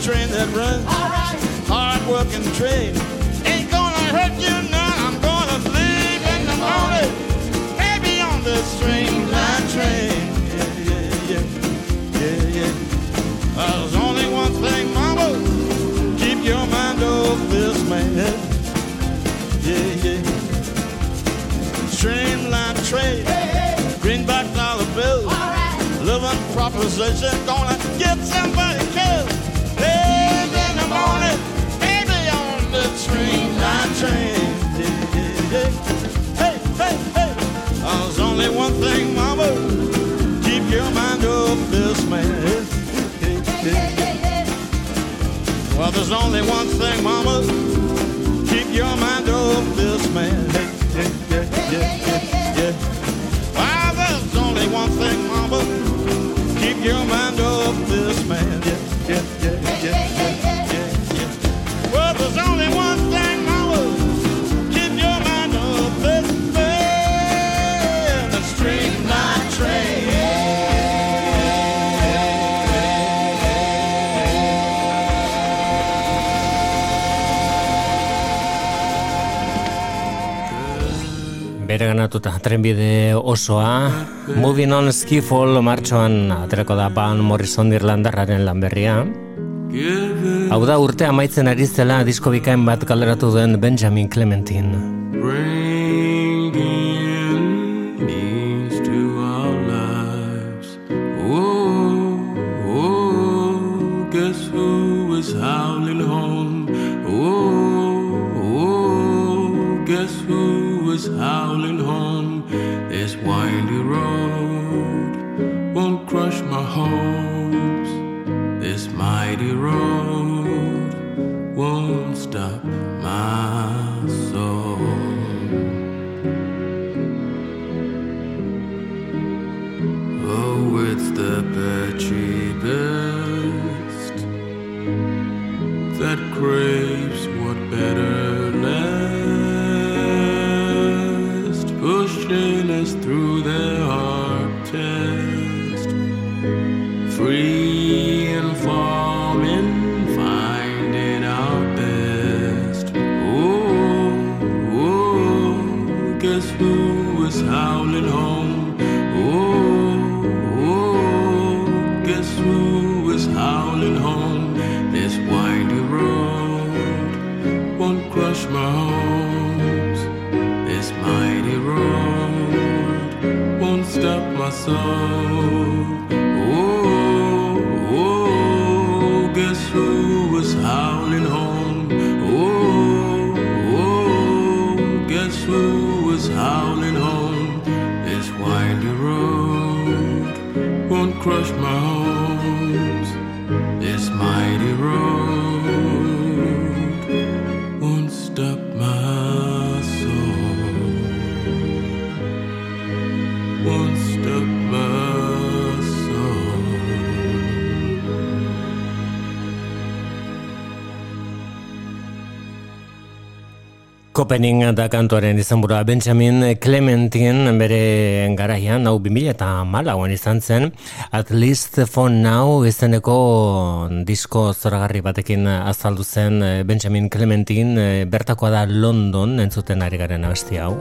Train that runs. Hard working train, ain't gonna hurt you none. I'm gonna leave in the morning, baby, on the streamline train. Yeah, yeah, yeah, yeah, yeah. Uh, there's only one thing, mama, keep your mind off this man. Yeah, yeah. Streamline train, greenback dollar bills, living proposition, gonna get somebody Hey, hey, hey. On only one thing, mama. Keep your mind off this man. Well, there's only one thing, mama. Keep your mind off this man. Yeah. Well, there's only one thing, mama. Keep your mind off this man. Bere ganatuta trenbide osoa, Moving on Skiffle martxoan aterako da Van Morrison Irlandarraren lan berria. Hau da urte amaitzen ari zela disko bikain bat kaleratu duen Benjamin Clementine. Kopening da kantuaren izanburua Benjamin Clementine bere garaian, hau 2000 eta malauan izan zen, At Least For Now izeneko disko zoragarri batekin azaldu zen eh, Benjamin Clementine, eh, bertakoa da London entzuten ari garen abesti hau.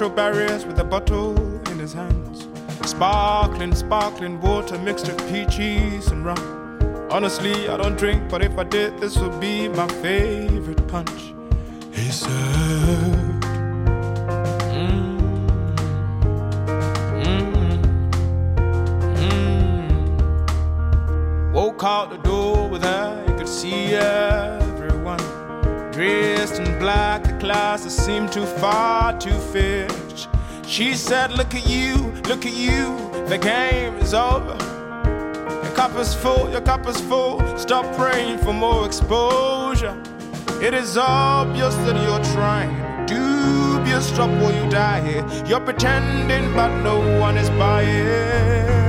Metro barriers with a bottle in his hands. Sparkling, sparkling water mixed with peaches and rum. Honestly, I don't drink, but if I did, this would be my favorite punch. He said, "Mm, mm, mm." Woke out the door with her, you could see everyone dressed in black. The classes seemed too far. She said, Look at you, look at you, the game is over. Your cup is full, your cup is full. Stop praying for more exposure. It is obvious that you're trying. Dubious, while you die here. You're pretending, but no one is buying.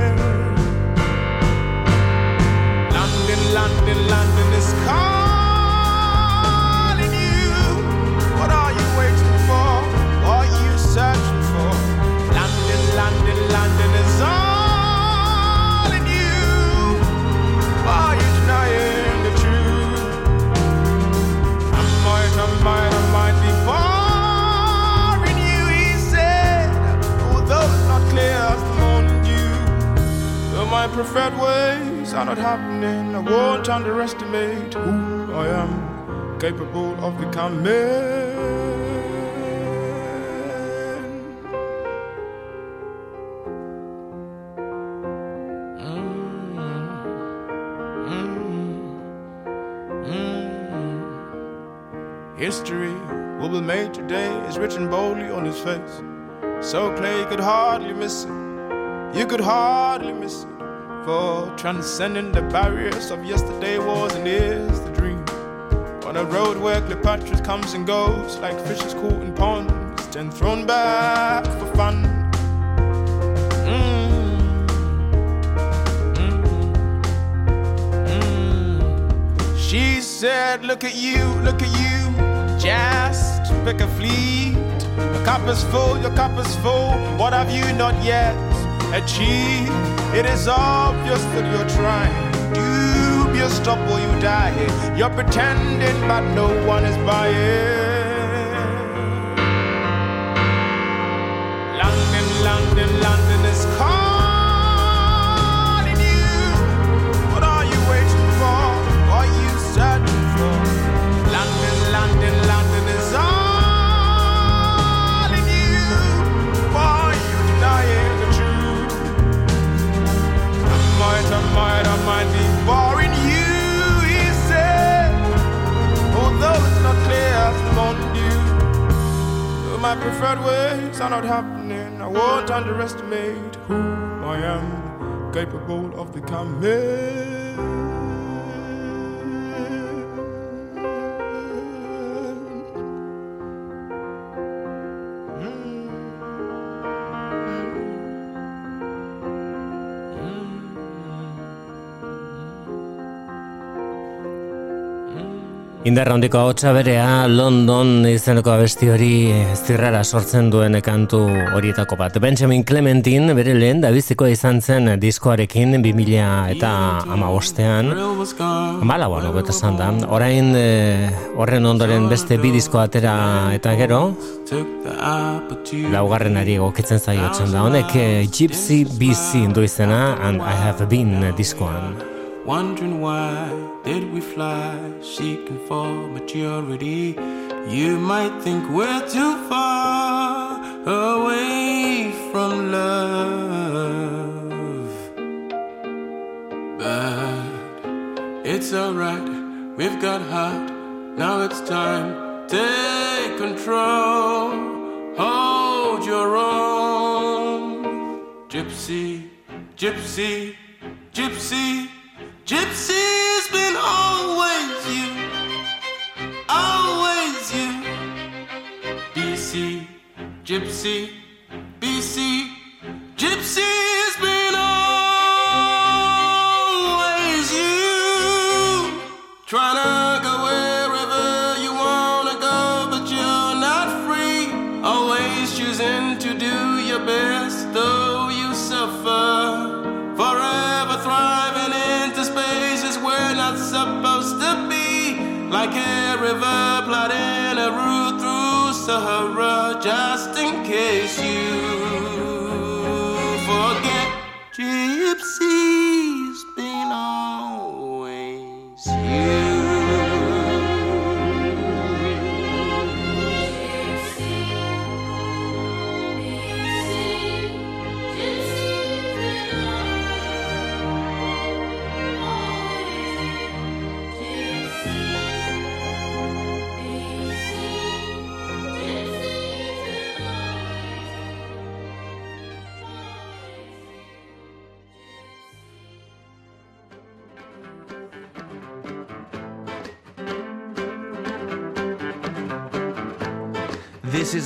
My preferred ways are not happening, I won't underestimate who I am capable of becoming. History will be made today is written boldly on his face. So clear you could hardly miss it. You could hardly miss it. For transcending the barriers of yesterday was and is the dream. On a road where Cleopatra comes and goes like fishes caught in ponds, then thrown back for fun. Mm. She said, Look at you, look at you, just pick a fleet. Your cup is full, your cup is full. What have you not yet achieved? It is obvious that you're trying. Dubious, or you die. You're pretending, but no one is buying. My preferred ways are not happening, I won't underestimate who I am capable of becoming. Indarra handiko ahotsa berea London izeneko abesti hori zirrara sortzen duen kantu horietako bat. Benjamin Clementin bere lehen dabizikoa izan zen diskoarekin 2000 eta amabostean. Amalauan hobeto esan da. Orain eh, horren ondoren beste bi disko atera eta gero laugarrenari egokitzen zaiotzen da. Honek eh, Gypsy BC du izena and I have been diskoan. Wondering why did we fly, seeking for maturity? You might think we're too far away from love, but it's alright. We've got heart. Now it's time. Take control. Hold your own. Gypsy, gypsy, gypsy. Gypsy's been alwa's you, always you. BC, Gypsy, Just in case you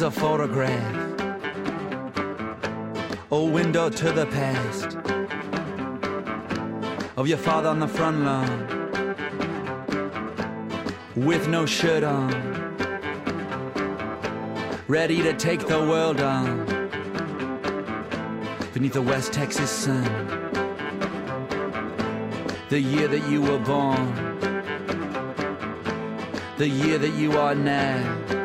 a photograph, a window to the past. Of your father on the front lawn with no shirt on, ready to take the world on. Beneath the West Texas sun. The year that you were born, the year that you are now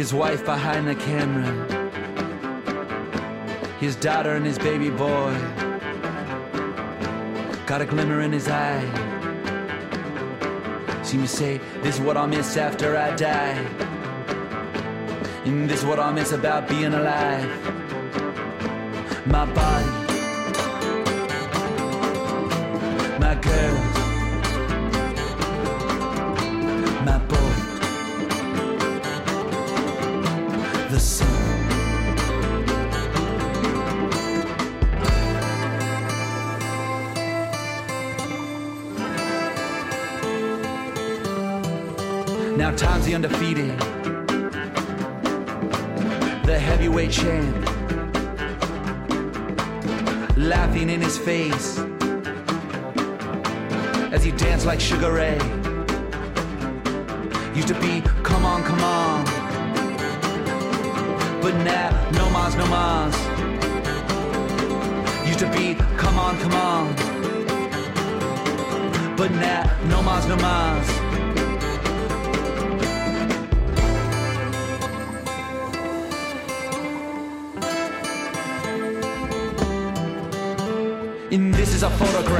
his wife behind the camera, his daughter and his baby boy. Got a glimmer in his eye. Seem to say, This is what I miss after I die. And this is what I miss about being alive. My body, my girl. undefeated. The heavyweight champ. Laughing in his face as you dance like Sugar Ray. Used to be, come on, come on. But now, no mas, no mas. Used to be, come on, come on. But now, no mas, no mas.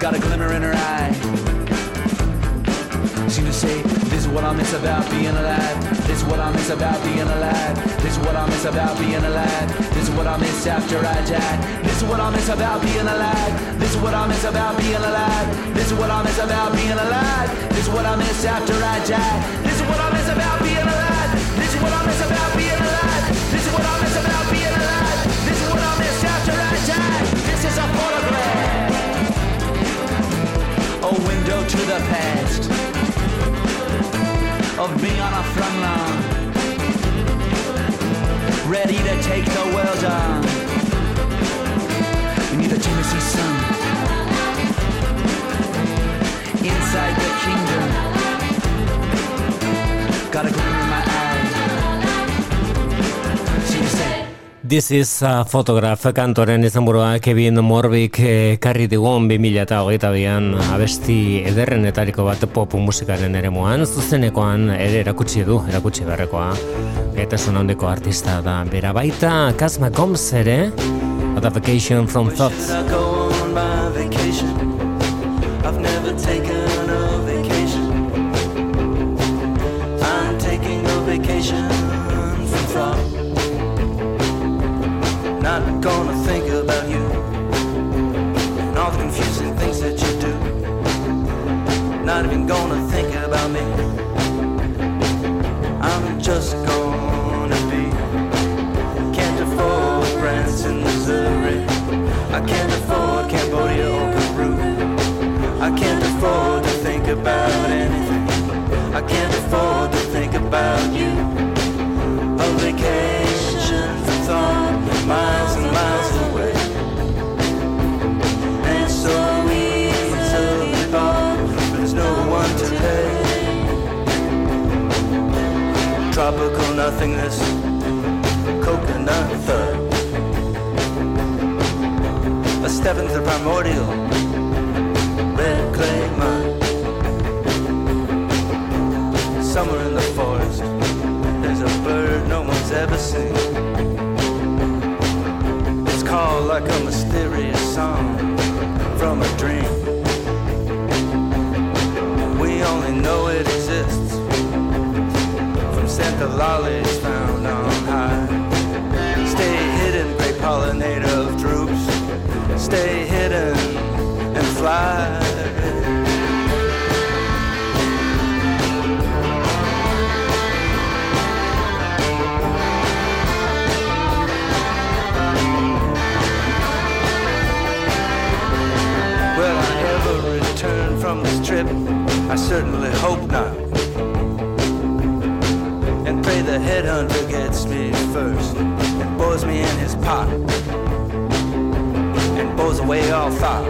got a glimmer in her eye. Seem to say, this is what I miss about being alive. This is what I miss about being alive. This is what I miss about being alive. This is what I miss after I die. This is what I miss about being alive. This is what I miss about being alive. This is what I miss about being alive. This is what I miss after I die. to the past of being on a front line, ready to take the world on. We need the Tennessee sun inside the kingdom. Got a glimmer in my This is a photograph kantoren izenburua Kevin Morbik eh, karri digun 2008an abesti ederrenetariko bat pop musikaren ere moan, zuzenekoan ere erakutsi du, erakutsi berrekoa. Eta handiko artista da, bera baita Kazma Gomes ere, Adaptation from Thoughts. gonna think about you and all the confusing things that you do. Not even gonna nothingness, coconut thud. A step into primordial, red clay mud. Somewhere in the forest, there's a bird no one's ever seen. stay hidden and fly. Will I ever return from this trip? I certainly hope not. And pray the headhunter gets me first and bores me in his pot elbows away all thought.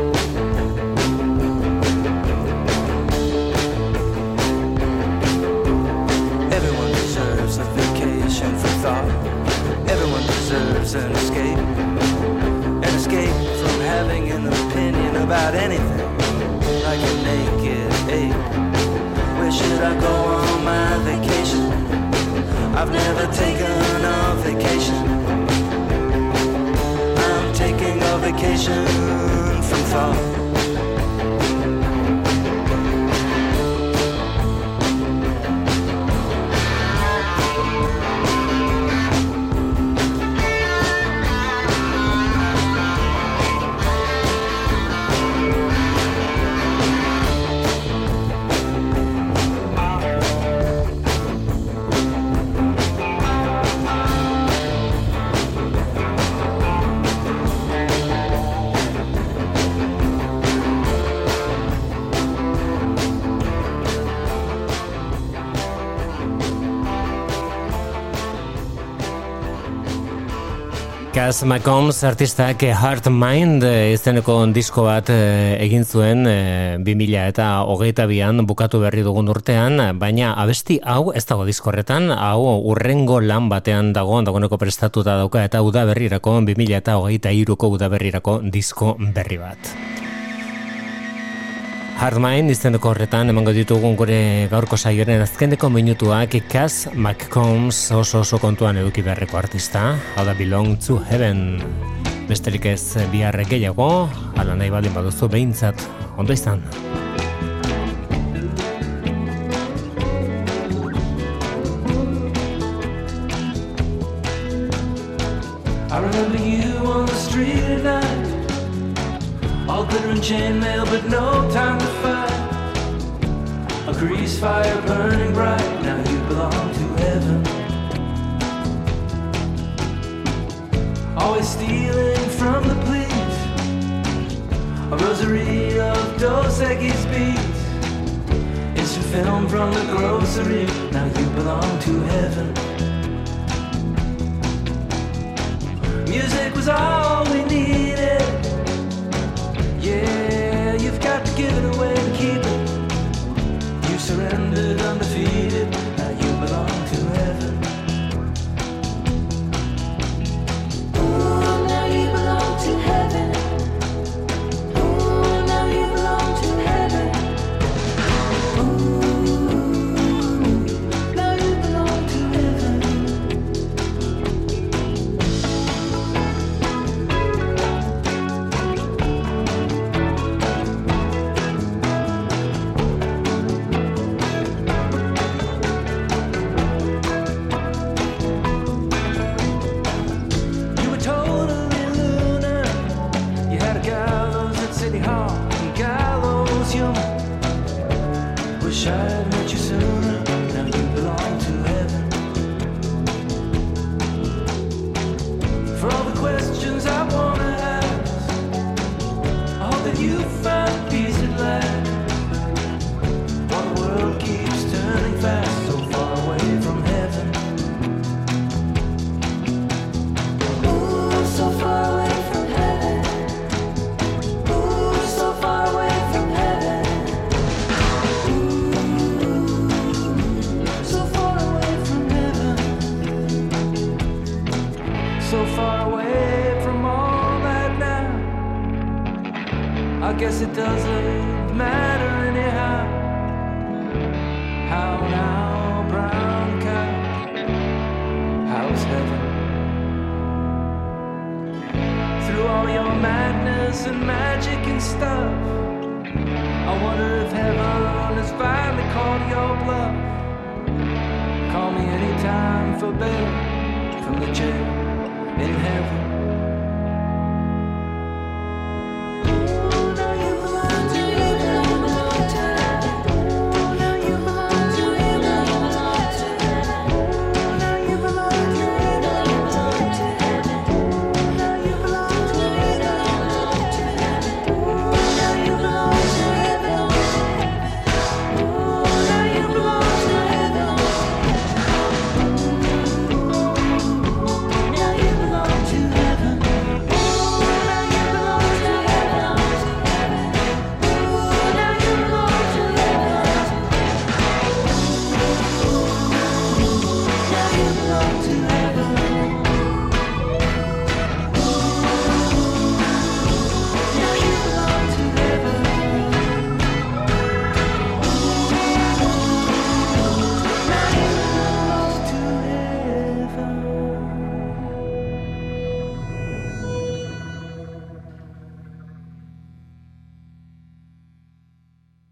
Everyone deserves a vacation for thought. Everyone deserves an escape. An escape from having an opinion about anything. Like a naked ape. Where should I go on my vacation? I've never taken a vacation vacation from thought. Cass McCombs artistak Heart Mind eh, izeneko disko bat eh, egin zuen eh, 2000 eta hogeita bian bukatu berri dugun urtean, baina abesti hau ez dago diskorretan, hau urrengo lan batean dago, dagoeneko prestatuta dauka eta udaberrirako 2000 eta hogeita iruko udaberrirako disko berri bat. Hardmind izeneko horretan emango ditugun gure gaurko saioaren azkeneko minutuak Cass McCombs oso oso kontuan eduki beharreko artista, hau da Belong to Heaven. Besterik ez biharre gehiago, ala nahi baldin baduzu behintzat, ondo izan. I remember you on the street at night, all glitter and chainmail, but no time grease fire burning bright, now you belong to heaven. Always stealing from the police, a rosary of Dos Equis beats. Instant film from the grocery, now you belong to heaven. Music was all we needed. Yeah, you've got to give it away to keep it. Surrendered undefeated.